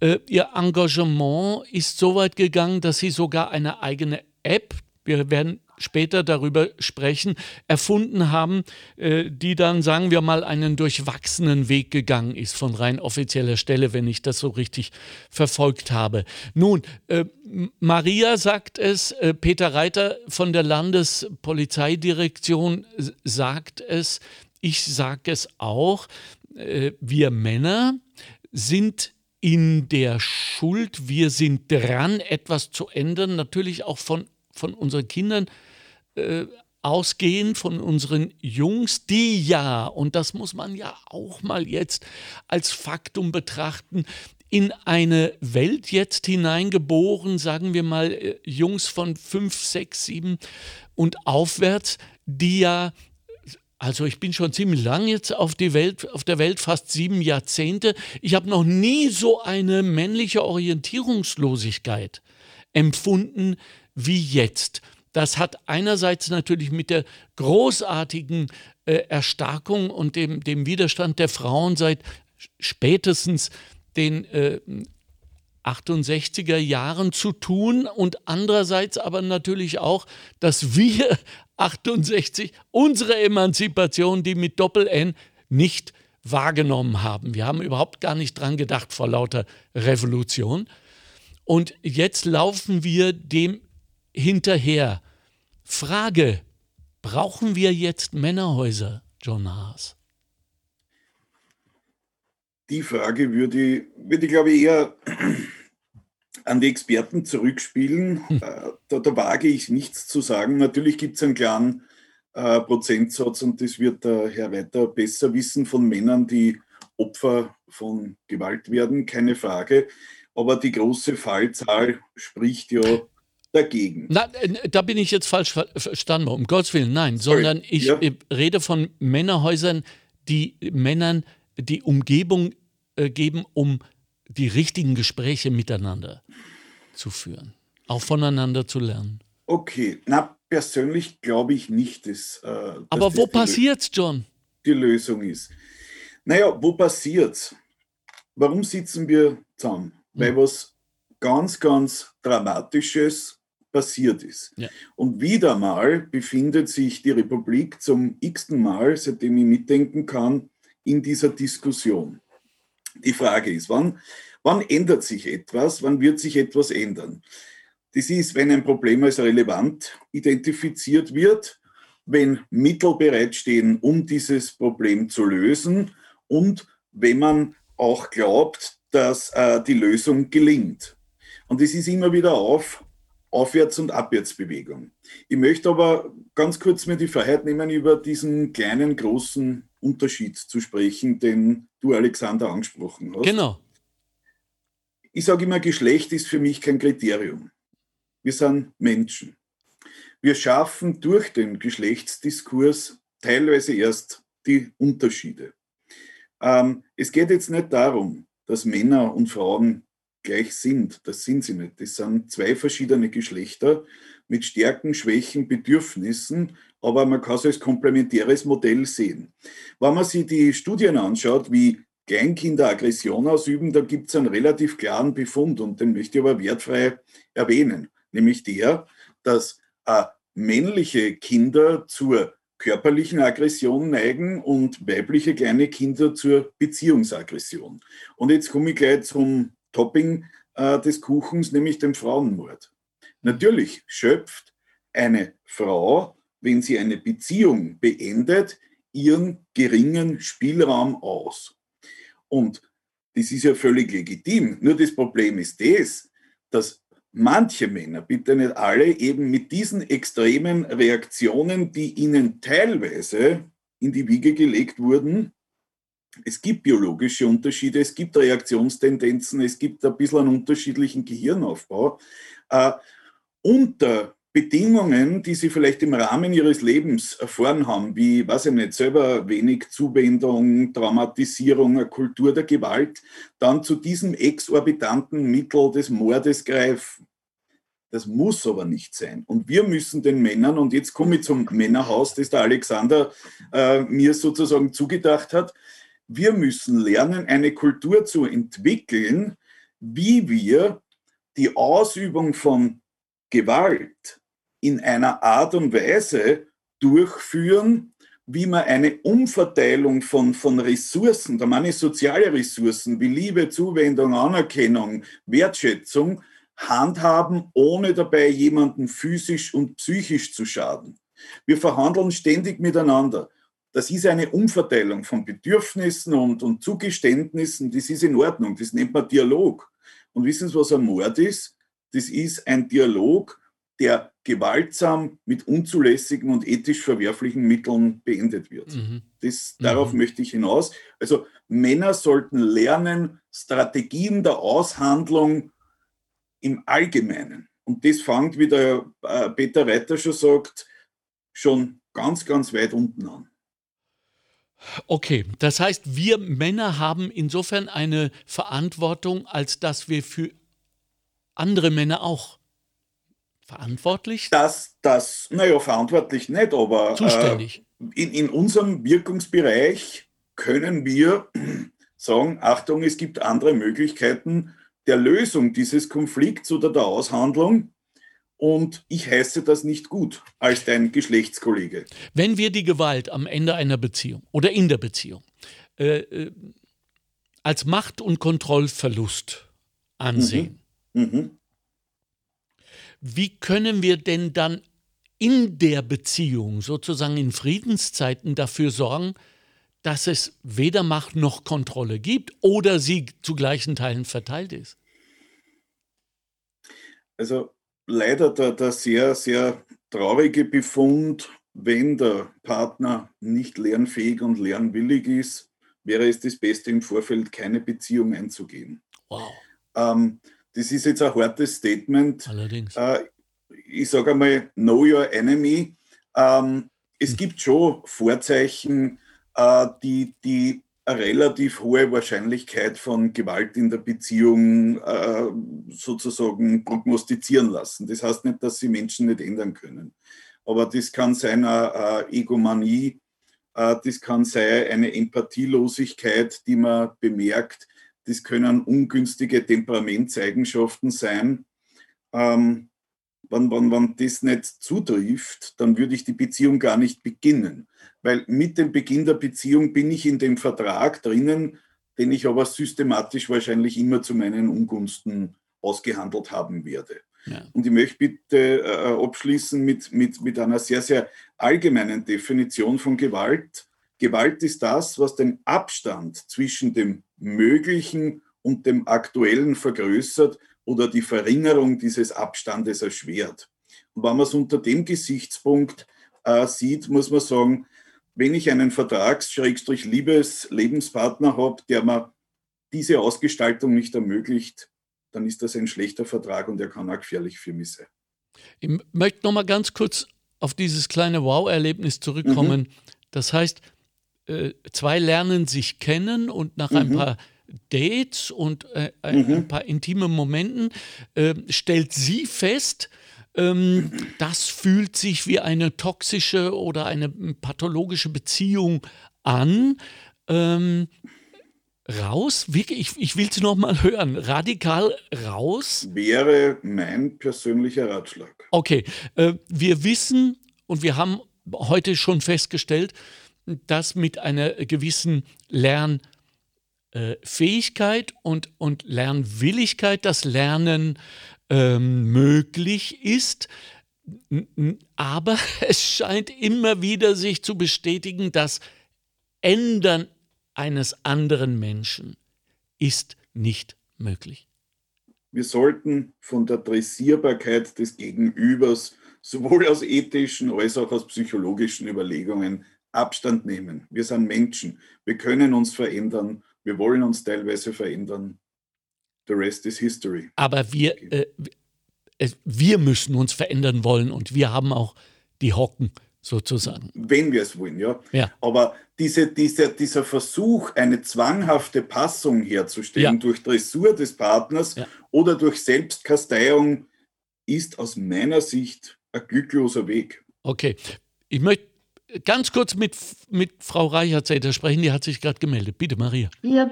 Äh, ihr Engagement ist so weit gegangen, dass Sie sogar eine eigene App, wir werden später darüber sprechen, erfunden haben, äh, die dann, sagen wir mal, einen durchwachsenen Weg gegangen ist von rein offizieller Stelle, wenn ich das so richtig verfolgt habe. Nun, äh, Maria sagt es, äh, Peter Reiter von der Landespolizeidirektion sagt es, ich sage es auch, wir Männer sind in der Schuld, wir sind dran, etwas zu ändern, natürlich auch von, von unseren Kindern äh, ausgehen von unseren Jungs, die ja, und das muss man ja auch mal jetzt als Faktum betrachten, in eine Welt jetzt hineingeboren, sagen wir mal äh, Jungs von fünf, sechs, sieben und aufwärts, die ja also ich bin schon ziemlich lang jetzt auf, die Welt, auf der Welt, fast sieben Jahrzehnte. Ich habe noch nie so eine männliche Orientierungslosigkeit empfunden wie jetzt. Das hat einerseits natürlich mit der großartigen äh, Erstarkung und dem, dem Widerstand der Frauen seit spätestens den äh, 68er Jahren zu tun und andererseits aber natürlich auch, dass wir 68 unsere Emanzipation, die mit Doppel-N, nicht wahrgenommen haben. Wir haben überhaupt gar nicht dran gedacht vor lauter Revolution. Und jetzt laufen wir dem hinterher. Frage, brauchen wir jetzt Männerhäuser, John Haas? Die Frage würde, würde ich glaube ich, eher an die Experten zurückspielen. Hm. Äh, da, da, wage ich nichts zu sagen. Natürlich gibt es einen kleinen äh, Prozentsatz und das wird der Herr Weiter besser wissen von Männern, die Opfer von Gewalt werden, keine Frage. Aber die große Fallzahl spricht ja dagegen. Na, äh, da bin ich jetzt falsch verstanden, um Gottes Willen, nein, Sorry. sondern ich ja. rede von Männerhäusern, die Männern die Umgebung äh, geben, um die richtigen Gespräche miteinander zu führen, auch voneinander zu lernen. Okay, na persönlich glaube ich nicht, dass. Äh, Aber wo passiert's, John? Die Lösung ist. Naja, wo passiert's? Warum sitzen wir zusammen? Hm. Weil was ganz, ganz Dramatisches passiert ist. Ja. Und wieder mal befindet sich die Republik zum x-ten Mal, seitdem ich mitdenken kann, in dieser Diskussion. Die Frage ist, wann, wann ändert sich etwas? Wann wird sich etwas ändern? Das ist, wenn ein Problem als relevant identifiziert wird, wenn Mittel bereitstehen, um dieses Problem zu lösen und wenn man auch glaubt, dass äh, die Lösung gelingt. Und es ist immer wieder auf, Aufwärts- und Abwärtsbewegung. Ich möchte aber ganz kurz mir die Freiheit nehmen, über diesen kleinen, großen Unterschied zu sprechen, den du, Alexander, angesprochen hast. Genau. Ich sage immer, Geschlecht ist für mich kein Kriterium. Wir sind Menschen. Wir schaffen durch den Geschlechtsdiskurs teilweise erst die Unterschiede. Ähm, es geht jetzt nicht darum, dass Männer und Frauen gleich sind. Das sind sie nicht. Das sind zwei verschiedene Geschlechter mit Stärken, Schwächen, Bedürfnissen, aber man kann es als komplementäres Modell sehen. Wenn man sich die Studien anschaut, wie Kleinkinder Aggression ausüben, da gibt es einen relativ klaren Befund und den möchte ich aber wertfrei erwähnen, nämlich der, dass äh, männliche Kinder zur körperlichen Aggression neigen und weibliche kleine Kinder zur Beziehungsaggression. Und jetzt komme ich gleich zum Topping äh, des Kuchens, nämlich dem Frauenmord. Natürlich schöpft eine Frau, wenn sie eine Beziehung beendet, ihren geringen Spielraum aus. Und das ist ja völlig legitim. Nur das Problem ist das, dass manche Männer, bitte nicht alle, eben mit diesen extremen Reaktionen, die ihnen teilweise in die Wiege gelegt wurden, es gibt biologische Unterschiede, es gibt Reaktionstendenzen, es gibt ein bisschen einen unterschiedlichen Gehirnaufbau. Äh, unter Bedingungen, die sie vielleicht im Rahmen ihres Lebens erfahren haben, wie, weiß ich nicht, selber wenig Zuwendung, Traumatisierung, eine Kultur der Gewalt, dann zu diesem exorbitanten Mittel des Mordes greifen. Das muss aber nicht sein. Und wir müssen den Männern, und jetzt komme ich zum Männerhaus, das der Alexander äh, mir sozusagen zugedacht hat, wir müssen lernen, eine Kultur zu entwickeln, wie wir die Ausübung von Gewalt in einer Art und Weise durchführen, wie man eine Umverteilung von, von Ressourcen, da meine ich soziale Ressourcen wie Liebe, Zuwendung, Anerkennung, Wertschätzung, handhaben, ohne dabei jemanden physisch und psychisch zu schaden. Wir verhandeln ständig miteinander. Das ist eine Umverteilung von Bedürfnissen und, und Zugeständnissen. Das ist in Ordnung. Das nennt man Dialog. Und wissen Sie, was ein Mord ist? Das ist ein Dialog, der gewaltsam mit unzulässigen und ethisch verwerflichen Mitteln beendet wird. Mhm. Das, darauf mhm. möchte ich hinaus. Also Männer sollten lernen, Strategien der Aushandlung im Allgemeinen. Und das fängt, wie der äh, Peter Reiter schon sagt, schon ganz, ganz weit unten an. Okay, das heißt, wir Männer haben insofern eine Verantwortung, als dass wir für andere Männer auch verantwortlich? Das, das, naja, verantwortlich nicht, aber zuständig. Äh, in, in unserem Wirkungsbereich können wir sagen, Achtung, es gibt andere Möglichkeiten der Lösung dieses Konflikts oder der Aushandlung. Und ich heiße das nicht gut als dein Geschlechtskollege. Wenn wir die Gewalt am Ende einer Beziehung oder in der Beziehung äh, äh, als Macht- und Kontrollverlust ansehen, mhm. Mhm. wie können wir denn dann in der Beziehung, sozusagen in Friedenszeiten, dafür sorgen, dass es weder Macht noch Kontrolle gibt oder sie zu gleichen Teilen verteilt ist? Also leider der, der sehr, sehr traurige Befund, wenn der Partner nicht lernfähig und lernwillig ist, wäre es das Beste im Vorfeld, keine Beziehung einzugehen. Wow. Ähm, das ist jetzt ein hartes Statement. Allerdings. Äh, ich sage einmal, know your enemy. Ähm, es hm. gibt schon Vorzeichen, äh, die, die eine relativ hohe Wahrscheinlichkeit von Gewalt in der Beziehung äh, sozusagen prognostizieren lassen. Das heißt nicht, dass sie Menschen nicht ändern können. Aber das kann sein eine, Egomanie, äh, das kann sein eine Empathielosigkeit, die man bemerkt. Das können ungünstige Temperamentseigenschaften sein. Ähm, wenn, wenn, wenn das nicht zutrifft, dann würde ich die Beziehung gar nicht beginnen weil mit dem Beginn der Beziehung bin ich in dem Vertrag drinnen, den ich aber systematisch wahrscheinlich immer zu meinen Ungunsten ausgehandelt haben werde. Ja. Und ich möchte bitte äh, abschließen mit, mit, mit einer sehr, sehr allgemeinen Definition von Gewalt. Gewalt ist das, was den Abstand zwischen dem Möglichen und dem Aktuellen vergrößert oder die Verringerung dieses Abstandes erschwert. Und wenn man es unter dem Gesichtspunkt äh, sieht, muss man sagen, wenn ich einen Vertrags-Liebes-Lebenspartner habe, der mir diese Ausgestaltung nicht ermöglicht, dann ist das ein schlechter Vertrag und der kann auch gefährlich für mich sein. Ich möchte noch mal ganz kurz auf dieses kleine Wow-Erlebnis zurückkommen. Mhm. Das heißt, äh, zwei lernen sich kennen und nach mhm. ein paar Dates und äh, ein, mhm. paar intime Momenten äh, stellt sie fest, ähm, das fühlt sich wie eine toxische oder eine pathologische Beziehung an. Ähm, raus? Ich, ich will es nochmal hören. Radikal raus? Wäre mein persönlicher Ratschlag. Okay. Äh, wir wissen und wir haben heute schon festgestellt, dass mit einer gewissen Lernfähigkeit und, und Lernwilligkeit das Lernen ähm, möglich ist. Aber es scheint immer wieder sich zu bestätigen, dass Ändern eines anderen Menschen ist nicht möglich. Wir sollten von der Dressierbarkeit des Gegenübers sowohl aus ethischen als auch aus psychologischen Überlegungen Abstand nehmen. Wir sind Menschen. Wir können uns verändern. Wir wollen uns teilweise verändern. The rest is history. Aber wir, äh, wir müssen uns verändern wollen und wir haben auch die Hocken sozusagen. Wenn wir es wollen, ja. ja. Aber diese, diese, dieser Versuch, eine zwanghafte Passung herzustellen ja. durch Dressur des Partners ja. oder durch Selbstkasteiung, ist aus meiner Sicht ein glückloser Weg. Okay. Ich möchte ganz kurz mit, mit Frau Reichertz sprechen, die hat sich gerade gemeldet. Bitte, Maria. Ja,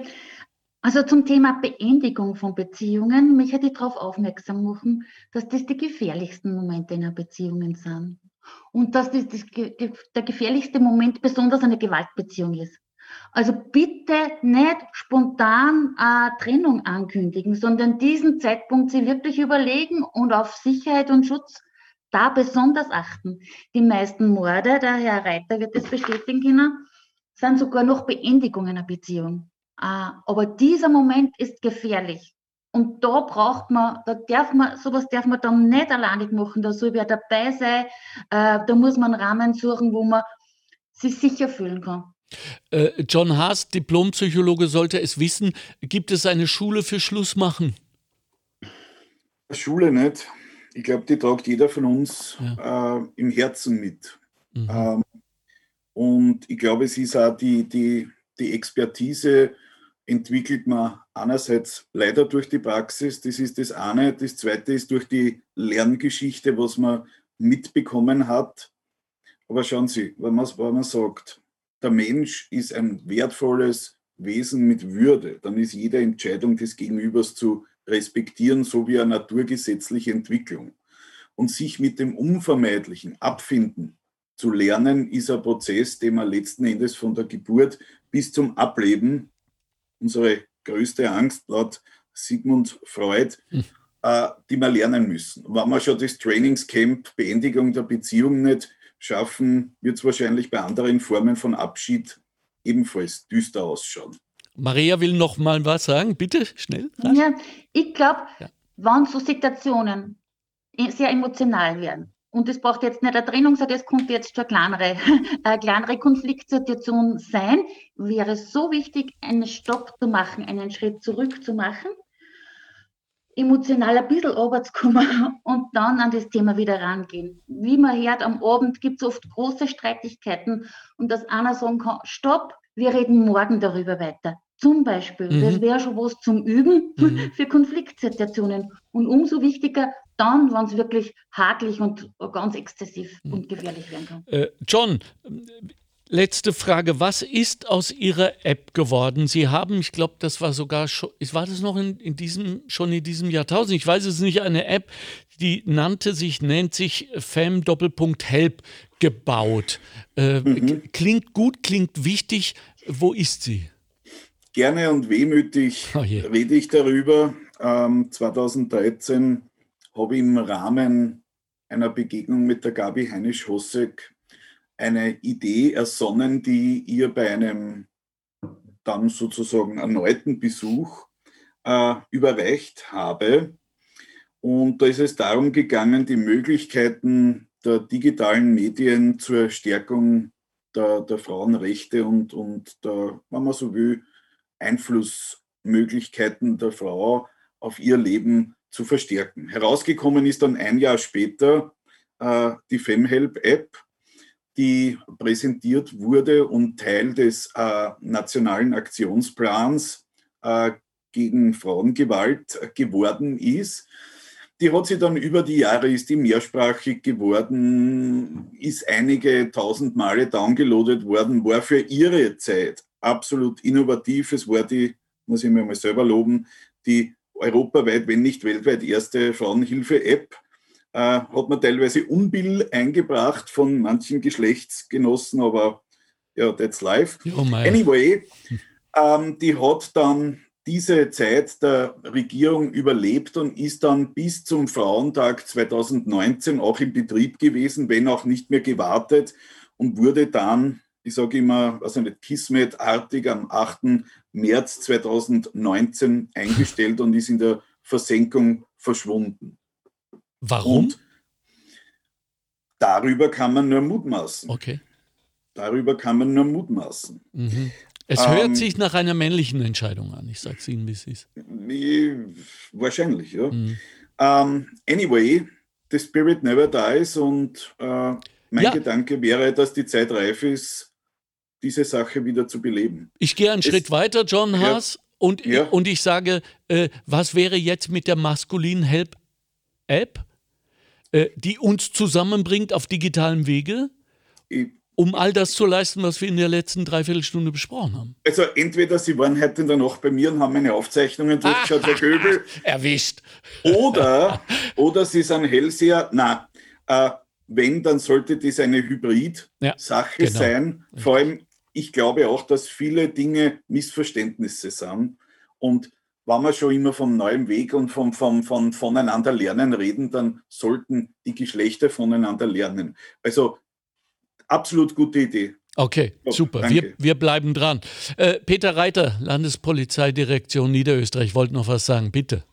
also zum Thema Beendigung von Beziehungen möchte ich darauf aufmerksam machen, dass das die gefährlichsten Momente in einer Beziehung sind. Und dass das, das der gefährlichste Moment besonders eine Gewaltbeziehung ist. Also bitte nicht spontan eine Trennung ankündigen, sondern diesen Zeitpunkt Sie wirklich überlegen und auf Sicherheit und Schutz da besonders achten. Die meisten Morde, der Herr Reiter wird das bestätigen können, sind sogar noch Beendigungen einer Beziehung. Ah, aber dieser Moment ist gefährlich. Und da braucht man, da darf man, sowas darf man dann nicht alleinig machen, da soll wer dabei sein, äh, da muss man einen Rahmen suchen, wo man sich sicher fühlen kann. Äh, John Haas, Diplompsychologe, sollte es wissen, gibt es eine Schule für Schlussmachen? Schule nicht. Ich glaube, die tragt jeder von uns ja. äh, im Herzen mit. Mhm. Ähm, Und ich glaube, es ist auch die, die, die Expertise, entwickelt man einerseits leider durch die Praxis, das ist das eine. Das zweite ist durch die Lerngeschichte, was man mitbekommen hat. Aber schauen Sie, wenn man, wenn man sagt, der Mensch ist ein wertvolles Wesen mit Würde, dann ist jede Entscheidung des Gegenübers zu respektieren, so wie eine naturgesetzliche Entwicklung. Und sich mit dem Unvermeidlichen abfinden zu lernen, ist ein Prozess, den man letzten Endes von der Geburt bis zum Ableben unsere größte Angst laut Sigmund Freud, hm. äh, die wir lernen müssen. Wenn wir schon das Trainingscamp Beendigung der Beziehung nicht schaffen, wird es wahrscheinlich bei anderen Formen von Abschied ebenfalls düster ausschauen. Maria will noch mal was sagen, bitte schnell. Ja, ich glaube, ja. wenn so Situationen sehr emotional werden, und es braucht jetzt nicht eine Trennung sein, das könnte jetzt schon eine kleinere, eine kleinere Konfliktsituation sein. Wäre es so wichtig, einen Stopp zu machen, einen Schritt zurück zu machen, emotional ein bisschen runterzukommen und dann an das Thema wieder rangehen. Wie man hört, am Abend gibt es oft große Streitigkeiten und dass einer sagen kann, stopp, wir reden morgen darüber weiter. Zum Beispiel, mhm. das wäre schon was zum Üben mhm. für Konfliktsituationen. Und umso wichtiger, dann, wenn es wirklich hakelig und ganz exzessiv mhm. und gefährlich werden kann. Äh, John, letzte Frage. Was ist aus Ihrer App geworden? Sie haben, ich glaube, das war sogar schon, war das noch in, in, diesem, schon in diesem Jahrtausend? Ich weiß es nicht, eine App, die nannte sich, nennt sich Fem Doppelpunkt Help gebaut. Äh, mhm. Klingt gut, klingt wichtig. Wo ist sie? Gerne und wehmütig oh rede ich darüber. Ähm, 2013 habe ich im Rahmen einer Begegnung mit der Gabi Heinisch-Hossek eine Idee ersonnen, die ihr bei einem dann sozusagen erneuten Besuch äh, überreicht habe. Und da ist es darum gegangen, die Möglichkeiten der digitalen Medien zur Stärkung der, der Frauenrechte und, und der, wenn man so will, Einflussmöglichkeiten der Frau auf ihr Leben zu verstärken. Herausgekommen ist dann ein Jahr später äh, die FemHelp-App, die präsentiert wurde und Teil des äh, nationalen Aktionsplans äh, gegen Frauengewalt geworden ist. Die hat sie dann über die Jahre, ist die mehrsprachig geworden, ist einige tausend Male downgeloadet worden, war für ihre Zeit absolut innovativ. Es war die, muss ich mir mal selber loben, die europaweit, wenn nicht weltweit erste Frauenhilfe-App. Äh, hat man teilweise Unbill eingebracht von manchen Geschlechtsgenossen, aber ja, that's life. Oh anyway, ähm, die hat dann diese Zeit der Regierung überlebt und ist dann bis zum Frauentag 2019 auch im Betrieb gewesen, wenn auch nicht mehr gewartet und wurde dann, ich sage immer, also nicht Kismet-artig, am 8. März 2019 eingestellt und ist in der Versenkung verschwunden. Warum? Und darüber kann man nur mutmaßen. Okay. Darüber kann man nur mutmaßen. Mhm. Es hört ähm, sich nach einer männlichen Entscheidung an, ich sage es Ihnen, wie es ist. Wahrscheinlich, ja. Mhm. Um, anyway, the spirit never dies und uh, mein ja. Gedanke wäre, dass die Zeit reif ist, diese Sache wieder zu beleben. Ich gehe einen es, Schritt weiter, John Haas, ja, und, ja. und ich sage, äh, was wäre jetzt mit der maskulinen Help-App, äh, die uns zusammenbringt auf digitalem Wege? Um all das zu leisten, was wir in der letzten Dreiviertelstunde besprochen haben. Also entweder Sie waren heute in der Nacht bei mir und haben meine Aufzeichnungen durchgeschaut, Herr Göbel. Erwischt. Oder, oder Sie sind Hellseher. Na, äh, wenn, dann sollte das eine Hybrid-Sache ja, genau. sein. Vor allem, ich glaube auch, dass viele Dinge Missverständnisse sind. Und wenn wir schon immer vom neuen Weg und vom, vom, von voneinander lernen reden, dann sollten die Geschlechter voneinander lernen. Also absolut gute Idee. Okay, so, super. Wir, wir bleiben dran. Äh, Peter Reiter, Landespolizeidirektion Niederösterreich, wollte noch was sagen, bitte.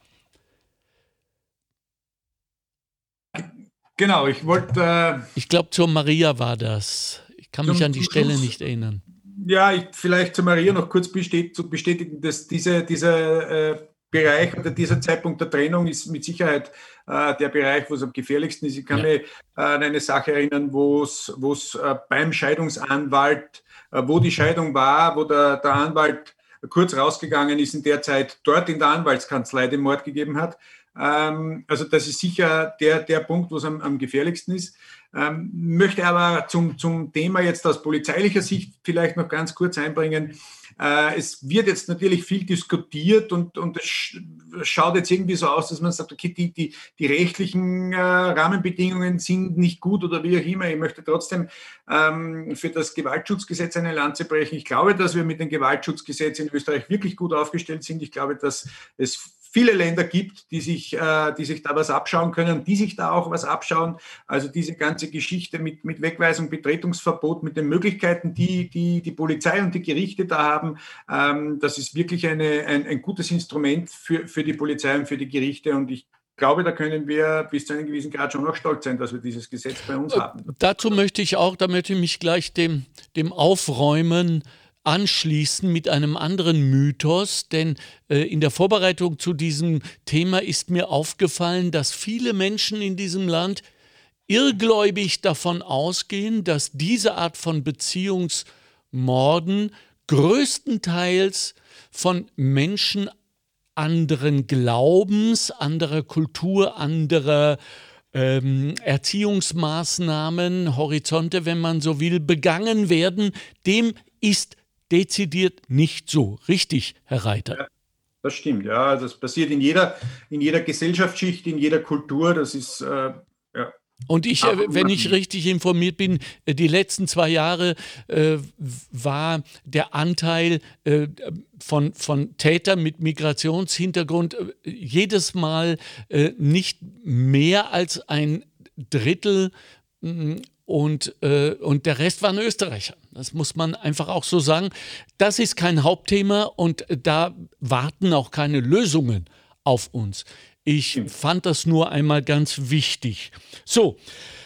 Genau, ich wollte. Äh, ich glaube, zur Maria war das. Ich kann mich an die Stelle Schluss, nicht erinnern. Ja, ich, vielleicht zu Maria noch kurz bestätigen, dass diese, diese äh, Bereich oder dieser Zeitpunkt der Trennung ist mit Sicherheit äh, der Bereich, wo es am gefährlichsten ist. Ich kann ja. mich äh, an eine Sache erinnern, wo es äh, beim Scheidungsanwalt, äh, wo die Scheidung war, wo der, der Anwalt kurz rausgegangen ist, in der Zeit dort in der Anwaltskanzlei den Mord gegeben hat. Ähm, also das ist sicher der, der Punkt, wo es am, am gefährlichsten ist. Ähm, möchte aber zum, zum Thema jetzt aus polizeilicher Sicht vielleicht noch ganz kurz einbringen. Äh, es wird jetzt natürlich viel diskutiert und, und es schaut jetzt irgendwie so aus, dass man sagt, okay, die, die, die rechtlichen äh, Rahmenbedingungen sind nicht gut oder wie auch immer. Ich möchte trotzdem ähm, für das Gewaltschutzgesetz eine Lanze brechen. Ich glaube, dass wir mit dem Gewaltschutzgesetz in Österreich wirklich gut aufgestellt sind. Ich glaube, dass es viele Länder gibt, die sich, äh, die sich da was abschauen können, die sich da auch was abschauen. Also diese ganze Geschichte mit, mit Wegweisung, Betretungsverbot, mit den Möglichkeiten, die, die die Polizei und die Gerichte da haben, ähm, das ist wirklich eine, ein, ein gutes Instrument für, für die Polizei und für die Gerichte. Und ich glaube, da können wir bis zu einem gewissen Grad schon noch stolz sein, dass wir dieses Gesetz bei uns haben. Dazu möchte ich auch, da möchte ich mich gleich dem, dem Aufräumen anschließen mit einem anderen Mythos, denn äh, in der Vorbereitung zu diesem Thema ist mir aufgefallen, dass viele Menschen in diesem Land irrgläubig davon ausgehen, dass diese Art von Beziehungsmorden größtenteils von Menschen anderen Glaubens, anderer Kultur, anderer ähm, Erziehungsmaßnahmen, Horizonte, wenn man so will, begangen werden. Dem ist dezidiert nicht so. Richtig, Herr Reiter? Ja, das stimmt, ja. Das passiert in jeder, in jeder Gesellschaftsschicht, in jeder Kultur. Das ist, äh, ja. Und ich, äh, wenn ich richtig informiert bin, äh, die letzten zwei Jahre äh, war der Anteil äh, von, von Tätern mit Migrationshintergrund äh, jedes Mal nicht mehr als ein Drittel und, äh, und der Rest waren Österreicher. Das muss man einfach auch so sagen. Das ist kein Hauptthema und da warten auch keine Lösungen auf uns. Ich fand das nur einmal ganz wichtig. So,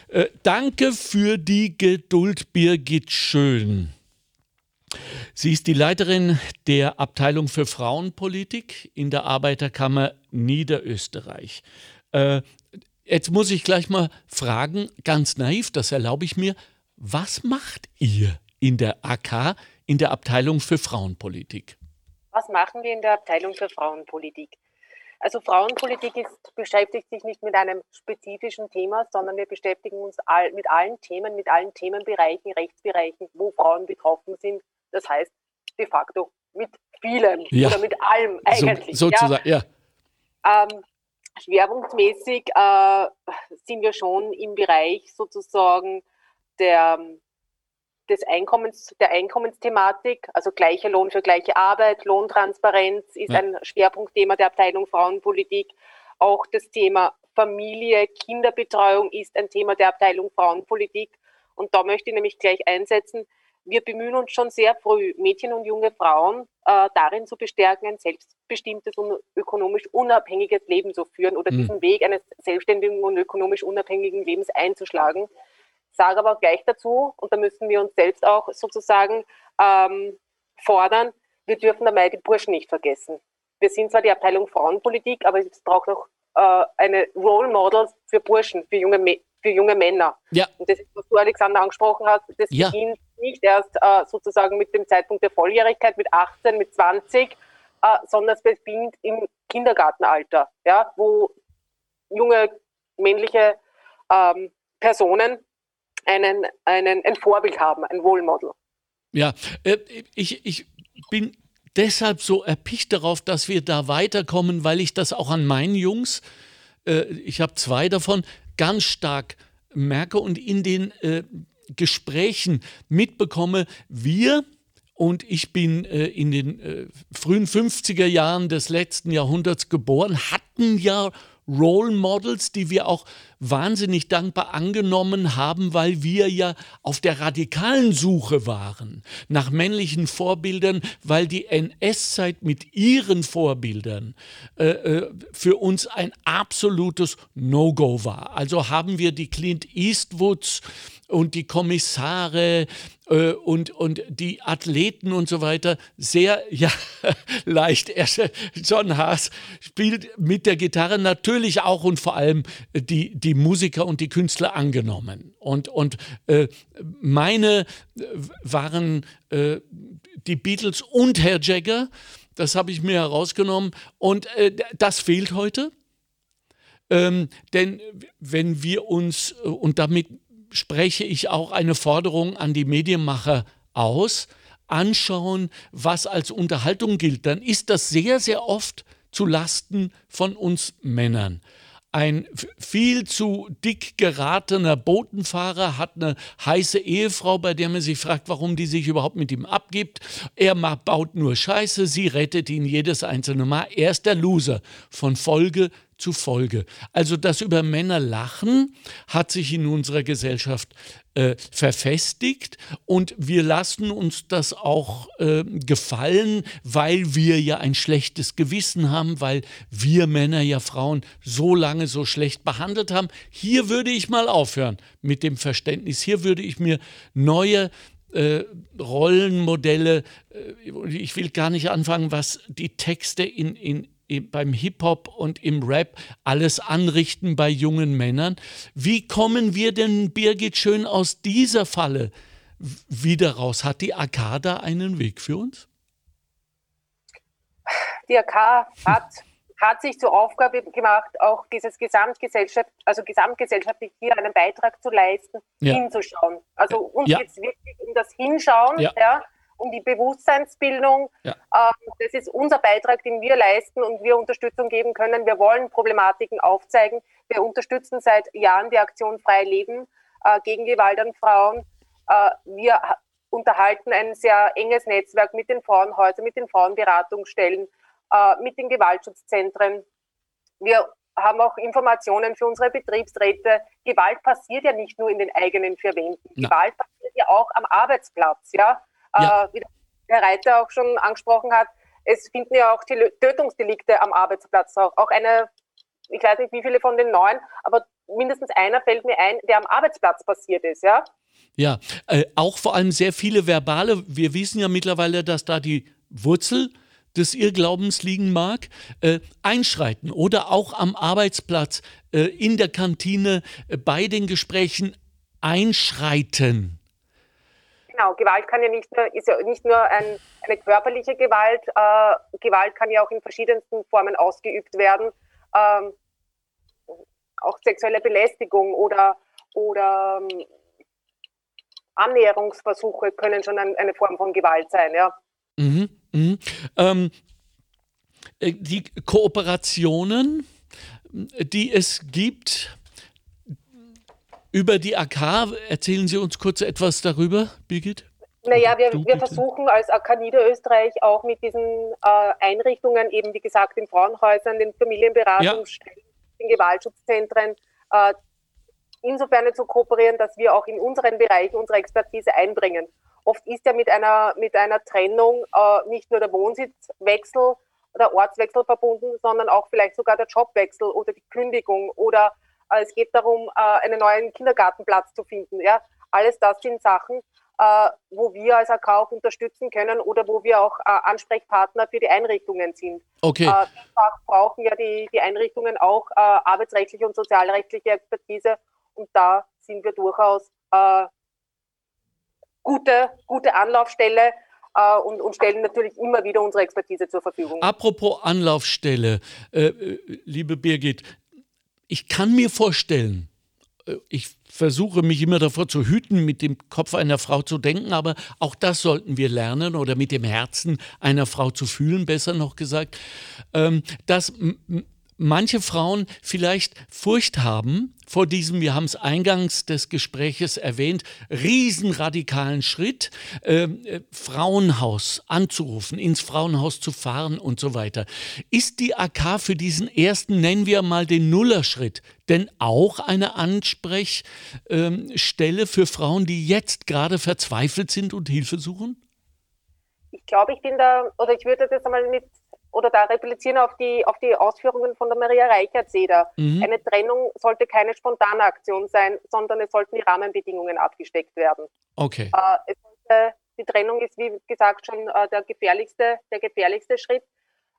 äh, danke für die Geduld, Birgit Schön. Sie ist die Leiterin der Abteilung für Frauenpolitik in der Arbeiterkammer Niederösterreich. Äh, Jetzt muss ich gleich mal fragen, ganz naiv, das erlaube ich mir, was macht ihr in der AK, in der Abteilung für Frauenpolitik? Was machen wir in der Abteilung für Frauenpolitik? Also Frauenpolitik ist, beschäftigt sich nicht mit einem spezifischen Thema, sondern wir beschäftigen uns all, mit allen Themen, mit allen Themenbereichen, Rechtsbereichen, wo Frauen betroffen sind. Das heißt de facto mit vielem ja. oder mit allem eigentlich. So, sozusagen, ja. ja. Ähm, schwerpunktmäßig äh, sind wir schon im Bereich sozusagen der, des Einkommens, der Einkommensthematik, also gleicher Lohn für gleiche Arbeit, Lohntransparenz ist ja. ein Schwerpunktthema der Abteilung Frauenpolitik. Auch das Thema Familie, Kinderbetreuung ist ein Thema der Abteilung Frauenpolitik. Und da möchte ich nämlich gleich einsetzen, wir bemühen uns schon sehr früh, Mädchen und junge Frauen äh, darin zu bestärken, ein selbstbestimmtes und ökonomisch unabhängiges Leben zu führen oder mhm. diesen Weg eines selbstständigen und ökonomisch unabhängigen Lebens einzuschlagen. Sage aber auch gleich dazu, und da müssen wir uns selbst auch sozusagen ähm, fordern, wir dürfen dabei die Burschen nicht vergessen. Wir sind zwar die Abteilung Frauenpolitik, aber es braucht auch äh, eine Role Model für Burschen, für junge, für junge Männer. Ja. Und das, was du, Alexander, angesprochen hast, das ja. beginnt nicht erst äh, sozusagen mit dem Zeitpunkt der Volljährigkeit, mit 18, mit 20, äh, sondern es beginnt im Kindergartenalter, ja, wo junge männliche ähm, Personen einen, einen, ein Vorbild haben, ein Role Model. Ja, äh, ich, ich bin deshalb so erpicht darauf, dass wir da weiterkommen, weil ich das auch an meinen Jungs, äh, ich habe zwei davon, ganz stark merke und in den äh, Gesprächen mitbekomme, wir und ich bin äh, in den äh, frühen 50er Jahren des letzten Jahrhunderts geboren, hatten ja Role Models, die wir auch wahnsinnig dankbar angenommen haben, weil wir ja auf der radikalen Suche waren nach männlichen Vorbildern, weil die NS-Zeit mit ihren Vorbildern äh, äh, für uns ein absolutes No-Go war. Also haben wir die Clint Eastwoods und die Kommissare äh, und, und die Athleten und so weiter sehr ja, leicht. John Haas spielt mit der Gitarre natürlich auch und vor allem die, die Musiker und die Künstler angenommen. Und, und äh, meine äh, waren äh, die Beatles und Herr Jagger. Das habe ich mir herausgenommen. Und äh, das fehlt heute. Ähm, denn wenn wir uns, äh, und damit spreche ich auch eine Forderung an die Medienmacher aus, anschauen, was als Unterhaltung gilt, dann ist das sehr, sehr oft zu Lasten von uns Männern. Ein viel zu dick geratener Botenfahrer hat eine heiße Ehefrau, bei der man sich fragt, warum die sich überhaupt mit ihm abgibt. Er baut nur Scheiße, sie rettet ihn jedes einzelne Mal. Er ist der Loser von Folge zu Folge. Also das über Männer lachen hat sich in unserer Gesellschaft äh, verfestigt und wir lassen uns das auch äh, gefallen, weil wir ja ein schlechtes Gewissen haben, weil wir Männer ja Frauen so lange so schlecht behandelt haben. Hier würde ich mal aufhören mit dem Verständnis. Hier würde ich mir neue äh, Rollenmodelle, äh, ich will gar nicht anfangen, was die Texte in, in, beim Hip-Hop und im Rap alles anrichten bei jungen Männern. Wie kommen wir denn, Birgit, schön aus dieser Falle wieder raus? Hat die AK da einen Weg für uns? Die AK hat, hat sich zur Aufgabe gemacht, auch dieses Gesamtgesellschaft, also gesamtgesellschaftlich hier einen Beitrag zu leisten, ja. hinzuschauen. Also uns ja. geht es wirklich um das Hinschauen, ja. ja um die Bewusstseinsbildung. Ja. Ähm, das ist unser Beitrag, den wir leisten und wir Unterstützung geben können. Wir wollen Problematiken aufzeigen. Wir unterstützen seit Jahren die Aktion Frei Leben äh, gegen Gewalt an Frauen. Äh, wir unterhalten ein sehr enges Netzwerk mit den Frauenhäusern, mit den Frauenberatungsstellen, äh, mit den Gewaltschutzzentren. Wir haben auch Informationen für unsere Betriebsräte. Gewalt passiert ja nicht nur in den eigenen vier Wänden. Gewalt passiert ja auch am Arbeitsplatz. Ja? Ja. äh, wie der Herr Reiter auch schon angesprochen hat, es finden ja auch die Tötungsdelikte am Arbeitsplatz auch. Auch eine, ich weiß nicht wie viele von den neun, aber mindestens einer fällt mir ein, der am Arbeitsplatz passiert ist, ja. Ja, äh, auch vor allem sehr viele verbale. Wir wissen ja mittlerweile, dass da die Wurzel des Irrglaubens liegen mag, äh, einschreiten oder auch am Arbeitsplatz, äh, in der Kantine, äh, bei den Gesprächen einschreiten. Genau, Gewalt kann ja nicht nur, ist ja nicht nur ein, eine körperliche Gewalt, äh, Gewalt kann ja auch in verschiedensten Formen ausgeübt werden. Ähm, auch sexuelle Belästigung oder, oder ähm, Annäherungsversuche können schon ein, eine Form von Gewalt sein, ja. Mhm, mhm. Ähm, äh, die Kooperationen, die es gibt, über die AK, erzählen Sie uns kurz etwas darüber, Birgit? Naja, wir, wir versuchen als AK Niederösterreich auch mit diesen äh, Einrichtungen, eben wie gesagt, den Frauenhäusern, den Familienberatungsstellen, ja. den Gewaltschutzzentren, äh, insofern zu kooperieren, dass wir auch in unseren Bereichen unsere Expertise einbringen. Oft ist ja mit einer, mit einer Trennung äh, nicht nur der Wohnsitzwechsel oder Ortswechsel verbunden, sondern auch vielleicht sogar der Jobwechsel oder die Kündigung oder es geht darum, äh, einen neuen Kindergartenplatz zu finden. Ja? Alles das sind Sachen, äh, wo wir als AK auch unterstützen können oder wo wir auch Ansprechpartner für die Einrichtungen sind. Okay. Brauchen ja die, die Einrichtungen auch arbeitsrechtliche und sozialrechtliche Expertise und da sind wir durchaus gute, gute Anlaufstelle, und, und, stellen natürlich immer wieder unsere Expertise zur Verfügung. Apropos Anlaufstelle, äh, liebe Birgit, ich kann mir vorstellen, äh, ich versuche mich immer davor zu hüten, mit dem Kopf einer Frau zu denken, aber auch das sollten wir lernen oder mit dem Herzen einer Frau zu fühlen, besser noch gesagt, ähm, dass manche Frauen vielleicht Furcht haben vor diesem, wir haben es eingangs des Gespräches erwähnt, riesenradikalen Schritt, ähm, äh, Frauenhaus anzurufen, ins Frauenhaus zu fahren und so weiter. Ist die AK für diesen ersten, nennen wir mal den Nullerschritt, denn auch eine Ansprechstelle ähm, für Frauen, die jetzt gerade verzweifelt sind und Hilfe suchen? Ich glaube, ich bin da, oder ich würde das einmal mit oder da replizieren auf die, auf die Ausführungen von der Maria Reichert-Seder. Mhm. Eine Trennung sollte keine spontane Aktion sein, sondern es sollten die Rahmenbedingungen abgesteckt werden. Okay. Äh, sollte, die Trennung ist, wie gesagt, schon äh, der, gefährlichste, der gefährlichste Schritt.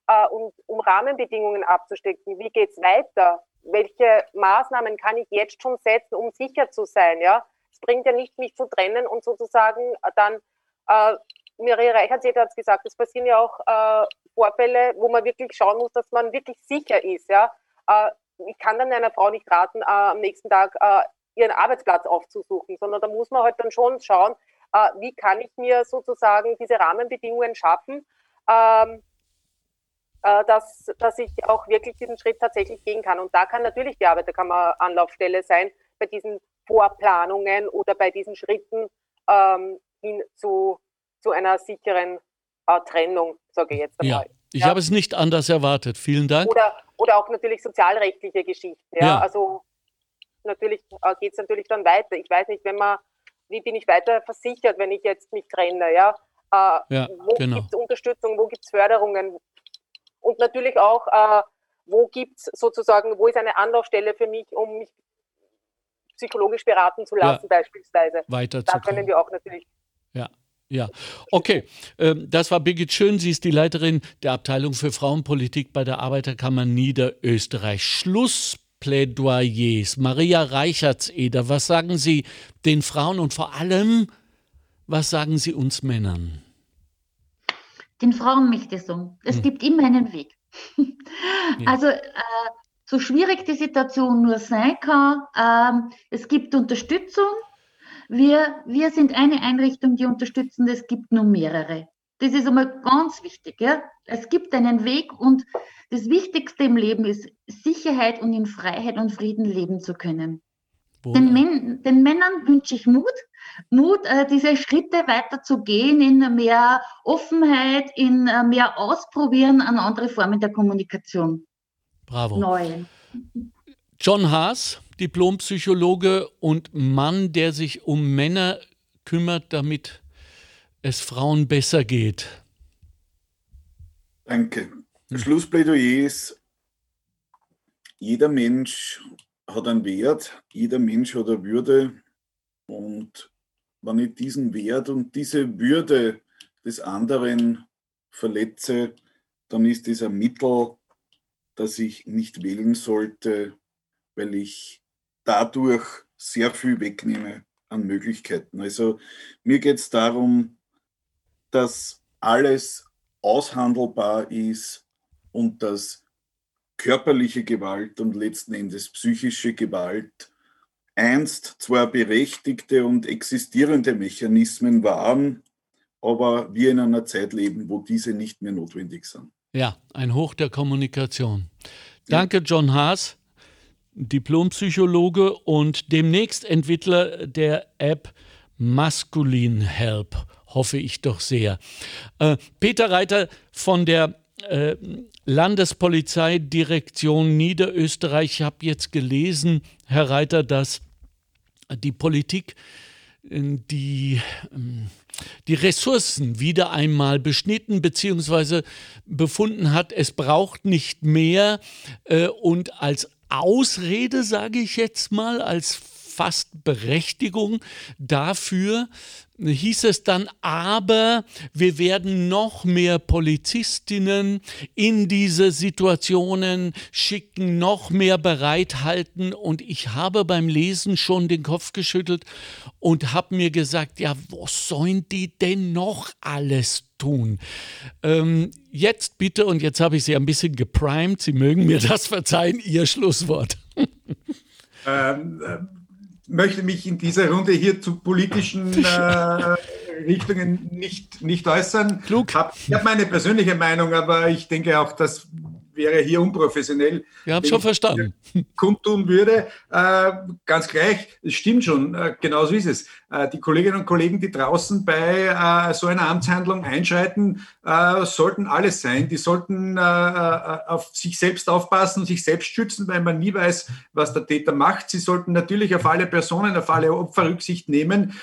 Äh, und um Rahmenbedingungen abzustecken, wie geht es weiter? Welche Maßnahmen kann ich jetzt schon setzen, um sicher zu sein? Ja? Es bringt ja nicht, mich zu trennen und sozusagen dann Maria Reichert hat es gesagt, es passieren ja auch äh, Vorfälle, wo man wirklich schauen muss, dass man wirklich sicher ist. Ja? Äh, ich kann dann einer Frau nicht raten, äh, am nächsten Tag äh, ihren Arbeitsplatz aufzusuchen, sondern da muss man halt dann schon schauen, äh, wie kann ich mir sozusagen diese Rahmenbedingungen schaffen, ähm, äh, dass, dass ich auch wirklich diesen Schritt tatsächlich gehen kann. Und da kann natürlich die Arbeiterkammer Anlaufstelle sein, bei diesen Vorplanungen oder bei diesen Schritten ähm, hin zu zu einer sicheren äh, Trennung, sage ich jetzt einmal. Ja, ich ja. habe es nicht anders erwartet. Vielen Dank. Oder, oder auch natürlich sozialrechtliche Geschichten. Ja, ja. also natürlich äh, geht es natürlich dann weiter. Ich weiß nicht, wenn man, wie bin ich weiter versichert, wenn ich jetzt mich trenne, ja? Äh, ja wo genau. gibt es Unterstützung, wo gibt es Förderungen? Und natürlich auch, äh, wo gibt es sozusagen, wo ist eine Anlaufstelle für mich, um mich psychologisch beraten zu lassen, ja. beispielsweise. Weiter da können wir auch natürlich ja. Ja, okay. Ähm, das war Birgit Schön. Sie ist die Leiterin der Abteilung für Frauenpolitik bei der Arbeiterkammer Niederösterreich. Schlussplädoyers. Maria Reichertseder, was sagen Sie den Frauen und vor allem, was sagen Sie uns Männern? Den Frauen möchte ich sagen, es hm. gibt immer einen Weg. ja. Also, äh, so schwierig die Situation nur sein kann, äh, es gibt Unterstützung wir, wir sind eine Einrichtung, die unterstützen, es gibt nur mehrere. Das ist einmal ganz wichtig. Ja? Es gibt einen Weg und das Wichtigste im Leben ist Sicherheit und in Freiheit und Frieden leben zu können. Den, Män den, Männern wünsche ich Mut, Mut, äh, diese Schritte weiterzugehen in mehr Offenheit, in äh, mehr Ausprobieren an andere Formen der Kommunikation. Bravo. Neue. John Haas, Diplompsychologe und Mann, der sich um Männer kümmert, damit es Frauen besser geht. Danke. Hm. Schlussplädoyer ist, jeder Mensch hat einen Wert, jeder Mensch hat eine Würde und wenn ich diesen Wert und diese Würde des anderen verletze, dann ist das ein Mittel, das ich nicht wählen sollte, weil ich dadurch sehr viel wegnehme an Möglichkeiten. Also mir geht es darum, dass alles aushandelbar ist und dass körperliche Gewalt und letzten Endes psychische Gewalt einst zwar berechtigte und existierende Mechanismen waren, aber wir in einer Zeit leben, wo diese nicht mehr notwendig sind. Ja, ein Hoch der Kommunikation. Danke, John Haas. Diplompsychologe und demnächst Entwickler der App Maskulin Help, hoffe ich doch sehr. Äh, Peter Reiter von der äh, Landespolizeidirektion Niederösterreich, ich habe jetzt gelesen, Herr Reiter, dass die Politik äh, die, ähm, die Ressourcen wieder einmal beschnitten bzw. befunden hat, es braucht nicht mehr äh, und als Ausrede, sage ich jetzt mal, als fast Berechtigung dafür, hieß es dann, aber wir werden noch mehr Polizistinnen in diese Situationen schicken, noch mehr bereithalten. Und ich habe beim Lesen schon den Kopf geschüttelt und habe mir gesagt, ja, was sollen die denn noch alles tun? Ähm, jetzt bitte, und jetzt habe ich Sie ein bisschen geprimed, Sie mögen mir das verzeihen, Ihr Schlusswort. ähm, äh, möchte mich in dieser Runde hier zu politischen äh, Richtungen nicht, nicht äußern. Klug. Hab, ich habe meine persönliche Meinung, aber ich denke auch, dass wäre hier unprofessionell. Wir haben schon verstanden. Kundtun würde. Äh, ganz gleich, es stimmt schon, äh, genau so ist es. Äh, die Kolleginnen und Kollegen, die draußen bei äh, so einer Amtshandlung einschreiten, äh, sollten alles sein. Die sollten äh, auf sich selbst aufpassen und sich selbst schützen, weil man nie weiß, was der Täter macht. Sie sollten natürlich auf alle Personen, auf alle Opfer Rücksicht nehmen.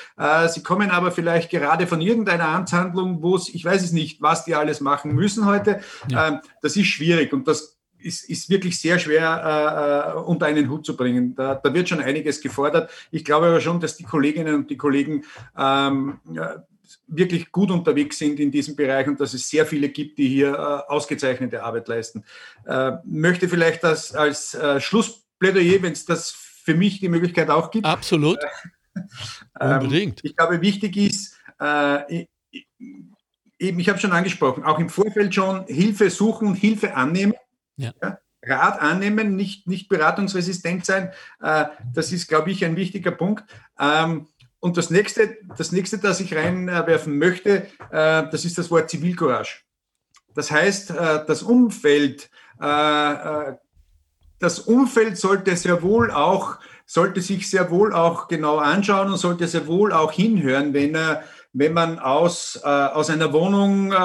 sie kommen aber vielleicht gerade von irgendeiner Amtshandlung, wo es, ich weiß es nicht, was die alles machen müssen heute. Ja. Ähm, das ist schwierig und das ist, ist wirklich sehr schwer äh, äh, unter einen Hut zu bringen. Da, da, wird schon einiges gefordert. Ich glaube aber schon, dass die Kolleginnen und die Kollegen ähm, wirklich gut unterwegs sind in diesem Bereich und dass es sehr viele gibt, die hier äh, ausgezeichnete Arbeit leisten. Äh, möchte vielleicht das als äh, Schlussplädoyer, wenn es das für mich die Möglichkeit auch gibt. Absolut. Ähm, Unbedingt. Ich glaube, wichtig ist, äh, eben, ich habe schon angesprochen, auch im Vorfeld schon Hilfe suchen und Hilfe annehmen. Ja. Ja, Rat annehmen, nicht, nicht beratungsresistent sein, äh, das ist, glaube ich, ein wichtiger Punkt. Ähm, und das nächste, das nächste, das ich reinwerfen möchte, äh, das ist das Wort Zivilcourage. Das heißt, äh, das Umfeld, äh, äh, das Umfeld sollte sehr wohl auch, sollte sich sehr wohl auch genau anschauen und sollte sehr wohl auch hinhören, wenn er wenn man aus, äh, aus einer Wohnung äh,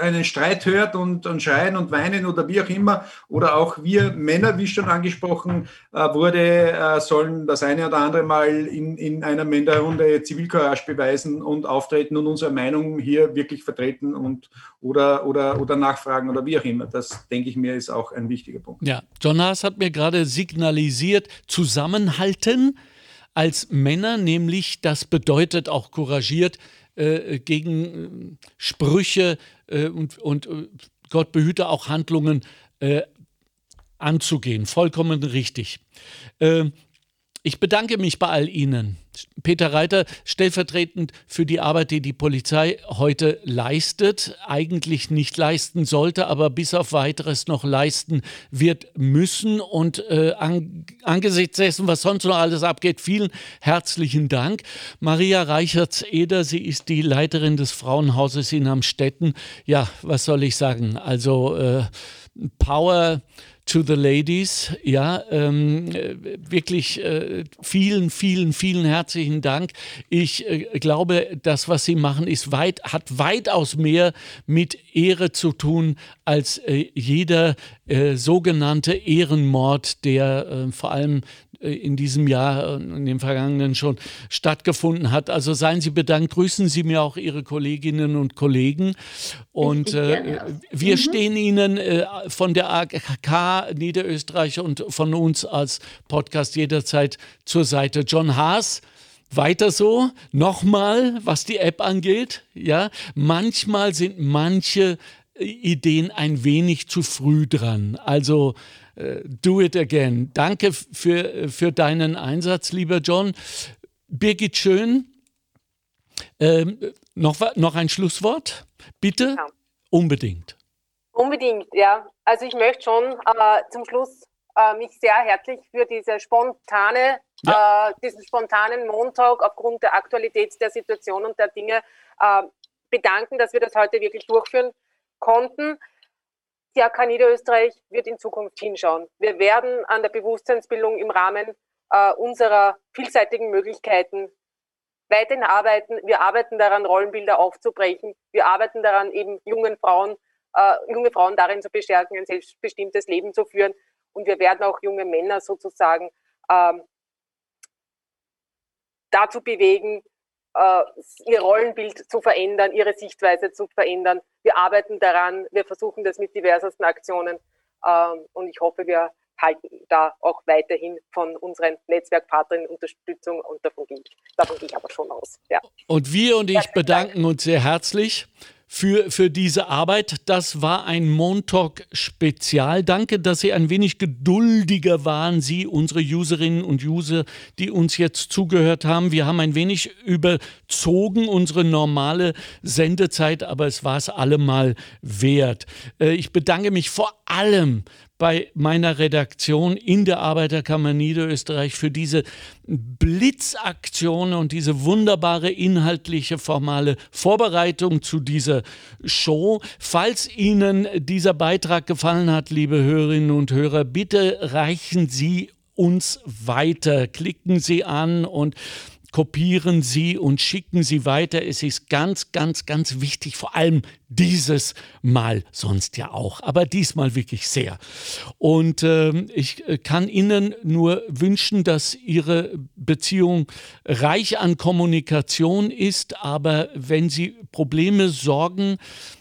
einen Streit hört und, und schreien und weinen oder wie auch immer, oder auch wir Männer, wie schon angesprochen äh, wurde, äh, sollen das eine oder andere Mal in, in einer Männerrunde Zivilcourage beweisen und auftreten und unsere Meinung hier wirklich vertreten und oder, oder, oder nachfragen oder wie auch immer. Das, denke ich mir, ist auch ein wichtiger Punkt. Ja, John Haas hat mir gerade signalisiert, zusammenhalten als Männer, nämlich das bedeutet auch couragiert äh, gegen äh, Sprüche äh, und, und äh, Gott behüte auch Handlungen äh, anzugehen. Vollkommen richtig. Ähm, ich bedanke mich bei all Ihnen. Peter Reiter, stellvertretend für die Arbeit, die die Polizei heute leistet, eigentlich nicht leisten sollte, aber bis auf weiteres noch leisten wird müssen. Und äh, an, angesichts dessen, was sonst noch alles abgeht, vielen herzlichen Dank. Maria Reichertz-Eder, sie ist die Leiterin des Frauenhauses in Amstetten. Ja, was soll ich sagen? Also äh, Power to the Ladies. Ja, ähm, wirklich äh, vielen, vielen, vielen herzlichen Dank. Ich äh, glaube, das, was Sie machen, ist weit, hat weitaus mehr mit Ehre zu tun als äh, jeder äh, sogenannte Ehrenmord, der äh, vor allem in diesem Jahr und in dem vergangenen schon stattgefunden hat. Also seien Sie bedankt, grüßen Sie mir auch Ihre Kolleginnen und Kollegen. Und äh, wir mhm. stehen Ihnen äh, von der AKK Niederösterreich und von uns als Podcast jederzeit zur Seite. John Haas. Weiter so, nochmal, was die App angeht, ja, manchmal sind manche Ideen ein wenig zu früh dran. Also äh, do it again. Danke für, für deinen Einsatz, lieber John. Birgit Schön, ähm, noch, noch ein Schlusswort? Bitte? Ja. Unbedingt. Unbedingt, ja. Also ich möchte schon äh, zum Schluss äh, mich sehr herzlich für diese spontane, ja. äh, diesen spontanen Montag aufgrund der Aktualität der Situation und der Dinge äh, bedanken, dass wir das heute wirklich durchführen konnten. AK Niederösterreich wird in Zukunft hinschauen. Wir werden an der Bewusstseinsbildung im Rahmen äh, unserer vielseitigen Möglichkeiten weiterhin arbeiten. Wir arbeiten daran, Rollenbilder aufzubrechen. Wir arbeiten daran, eben jungen Frauen, äh, junge Frauen darin zu bestärken, ein selbstbestimmtes Leben zu führen. Und wir werden auch junge Männer sozusagen ähm, dazu bewegen, ihr Rollenbild zu verändern, ihre Sichtweise zu verändern. Wir arbeiten daran, wir versuchen das mit diversesten Aktionen ähm, und ich hoffe, wir halten da auch weiterhin von unseren Netzwerkpartnern Unterstützung und davon gehe ich, davon gehe ich aber schon aus. Ja. Und wir und ich bedanken uns sehr herzlich für, für diese Arbeit. Das war ein Montalk-Spezial. Danke, dass Sie ein wenig geduldiger waren, Sie, unsere Userinnen und User, die uns jetzt zugehört haben. Wir haben ein wenig überzogen unsere normale Sendezeit, aber es war es allemal wert. Äh, ich bedanke mich vor allem bei meiner Redaktion in der Arbeiterkammer Niederösterreich für diese Blitzaktion und diese wunderbare inhaltliche formale Vorbereitung zu dieser Show. Falls Ihnen dieser Beitrag gefallen hat, liebe Hörerinnen und Hörer, bitte reichen Sie uns weiter. Klicken Sie an und kopieren Sie und schicken Sie weiter. Es ist ganz, ganz, ganz wichtig, vor allem dieses Mal, sonst ja auch, aber diesmal wirklich sehr. Und äh, ich kann Ihnen nur wünschen, dass Ihre Beziehung reich an Kommunikation ist, aber wenn Sie Probleme, Sorgen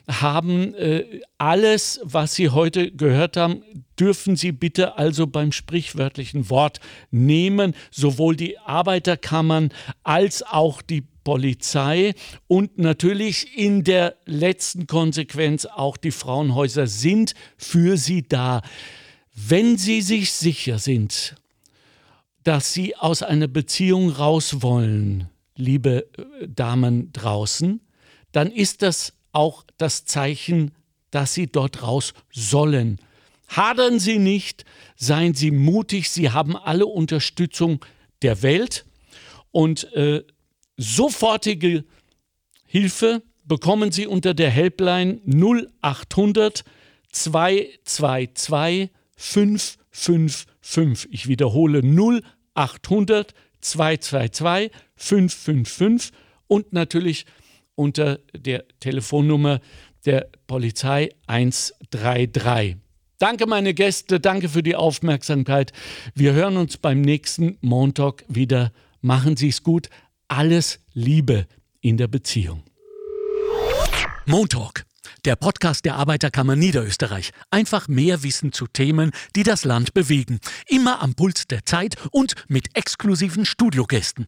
haben, äh, alles, was Sie heute gehört haben, dürfen Sie bitte also beim sprichwörtlichen Wort nehmen, sowohl die Arbeiterkammern als auch die Polizei und natürlich in der letzten Konsequenz auch die Frauenhäuser sind für Sie da. Wenn Sie sich sicher sind, dass Sie aus einer Beziehung raus wollen, liebe äh, Damen draußen, dann ist das auch das Zeichen, dass Sie dort raus sollen. Hadern Sie nicht, seien Sie mutig, Sie haben alle Unterstützung der Welt und äh, sofortige Hilfe bekommen Sie unter der Helpline 0800 222 555. Ich wiederhole 0800 222 555 und natürlich unter der Telefonnummer der Polizei 133. Danke, meine Gäste, danke für die Aufmerksamkeit. Wir hören uns beim nächsten Montag wieder. Machen Sie es gut. Alles Liebe in der Beziehung. Montalk, der Podcast der Arbeiterkammer Niederösterreich. Einfach mehr Wissen zu Themen, die das Land bewegen. Immer am Puls der Zeit und mit exklusiven Studiogästen.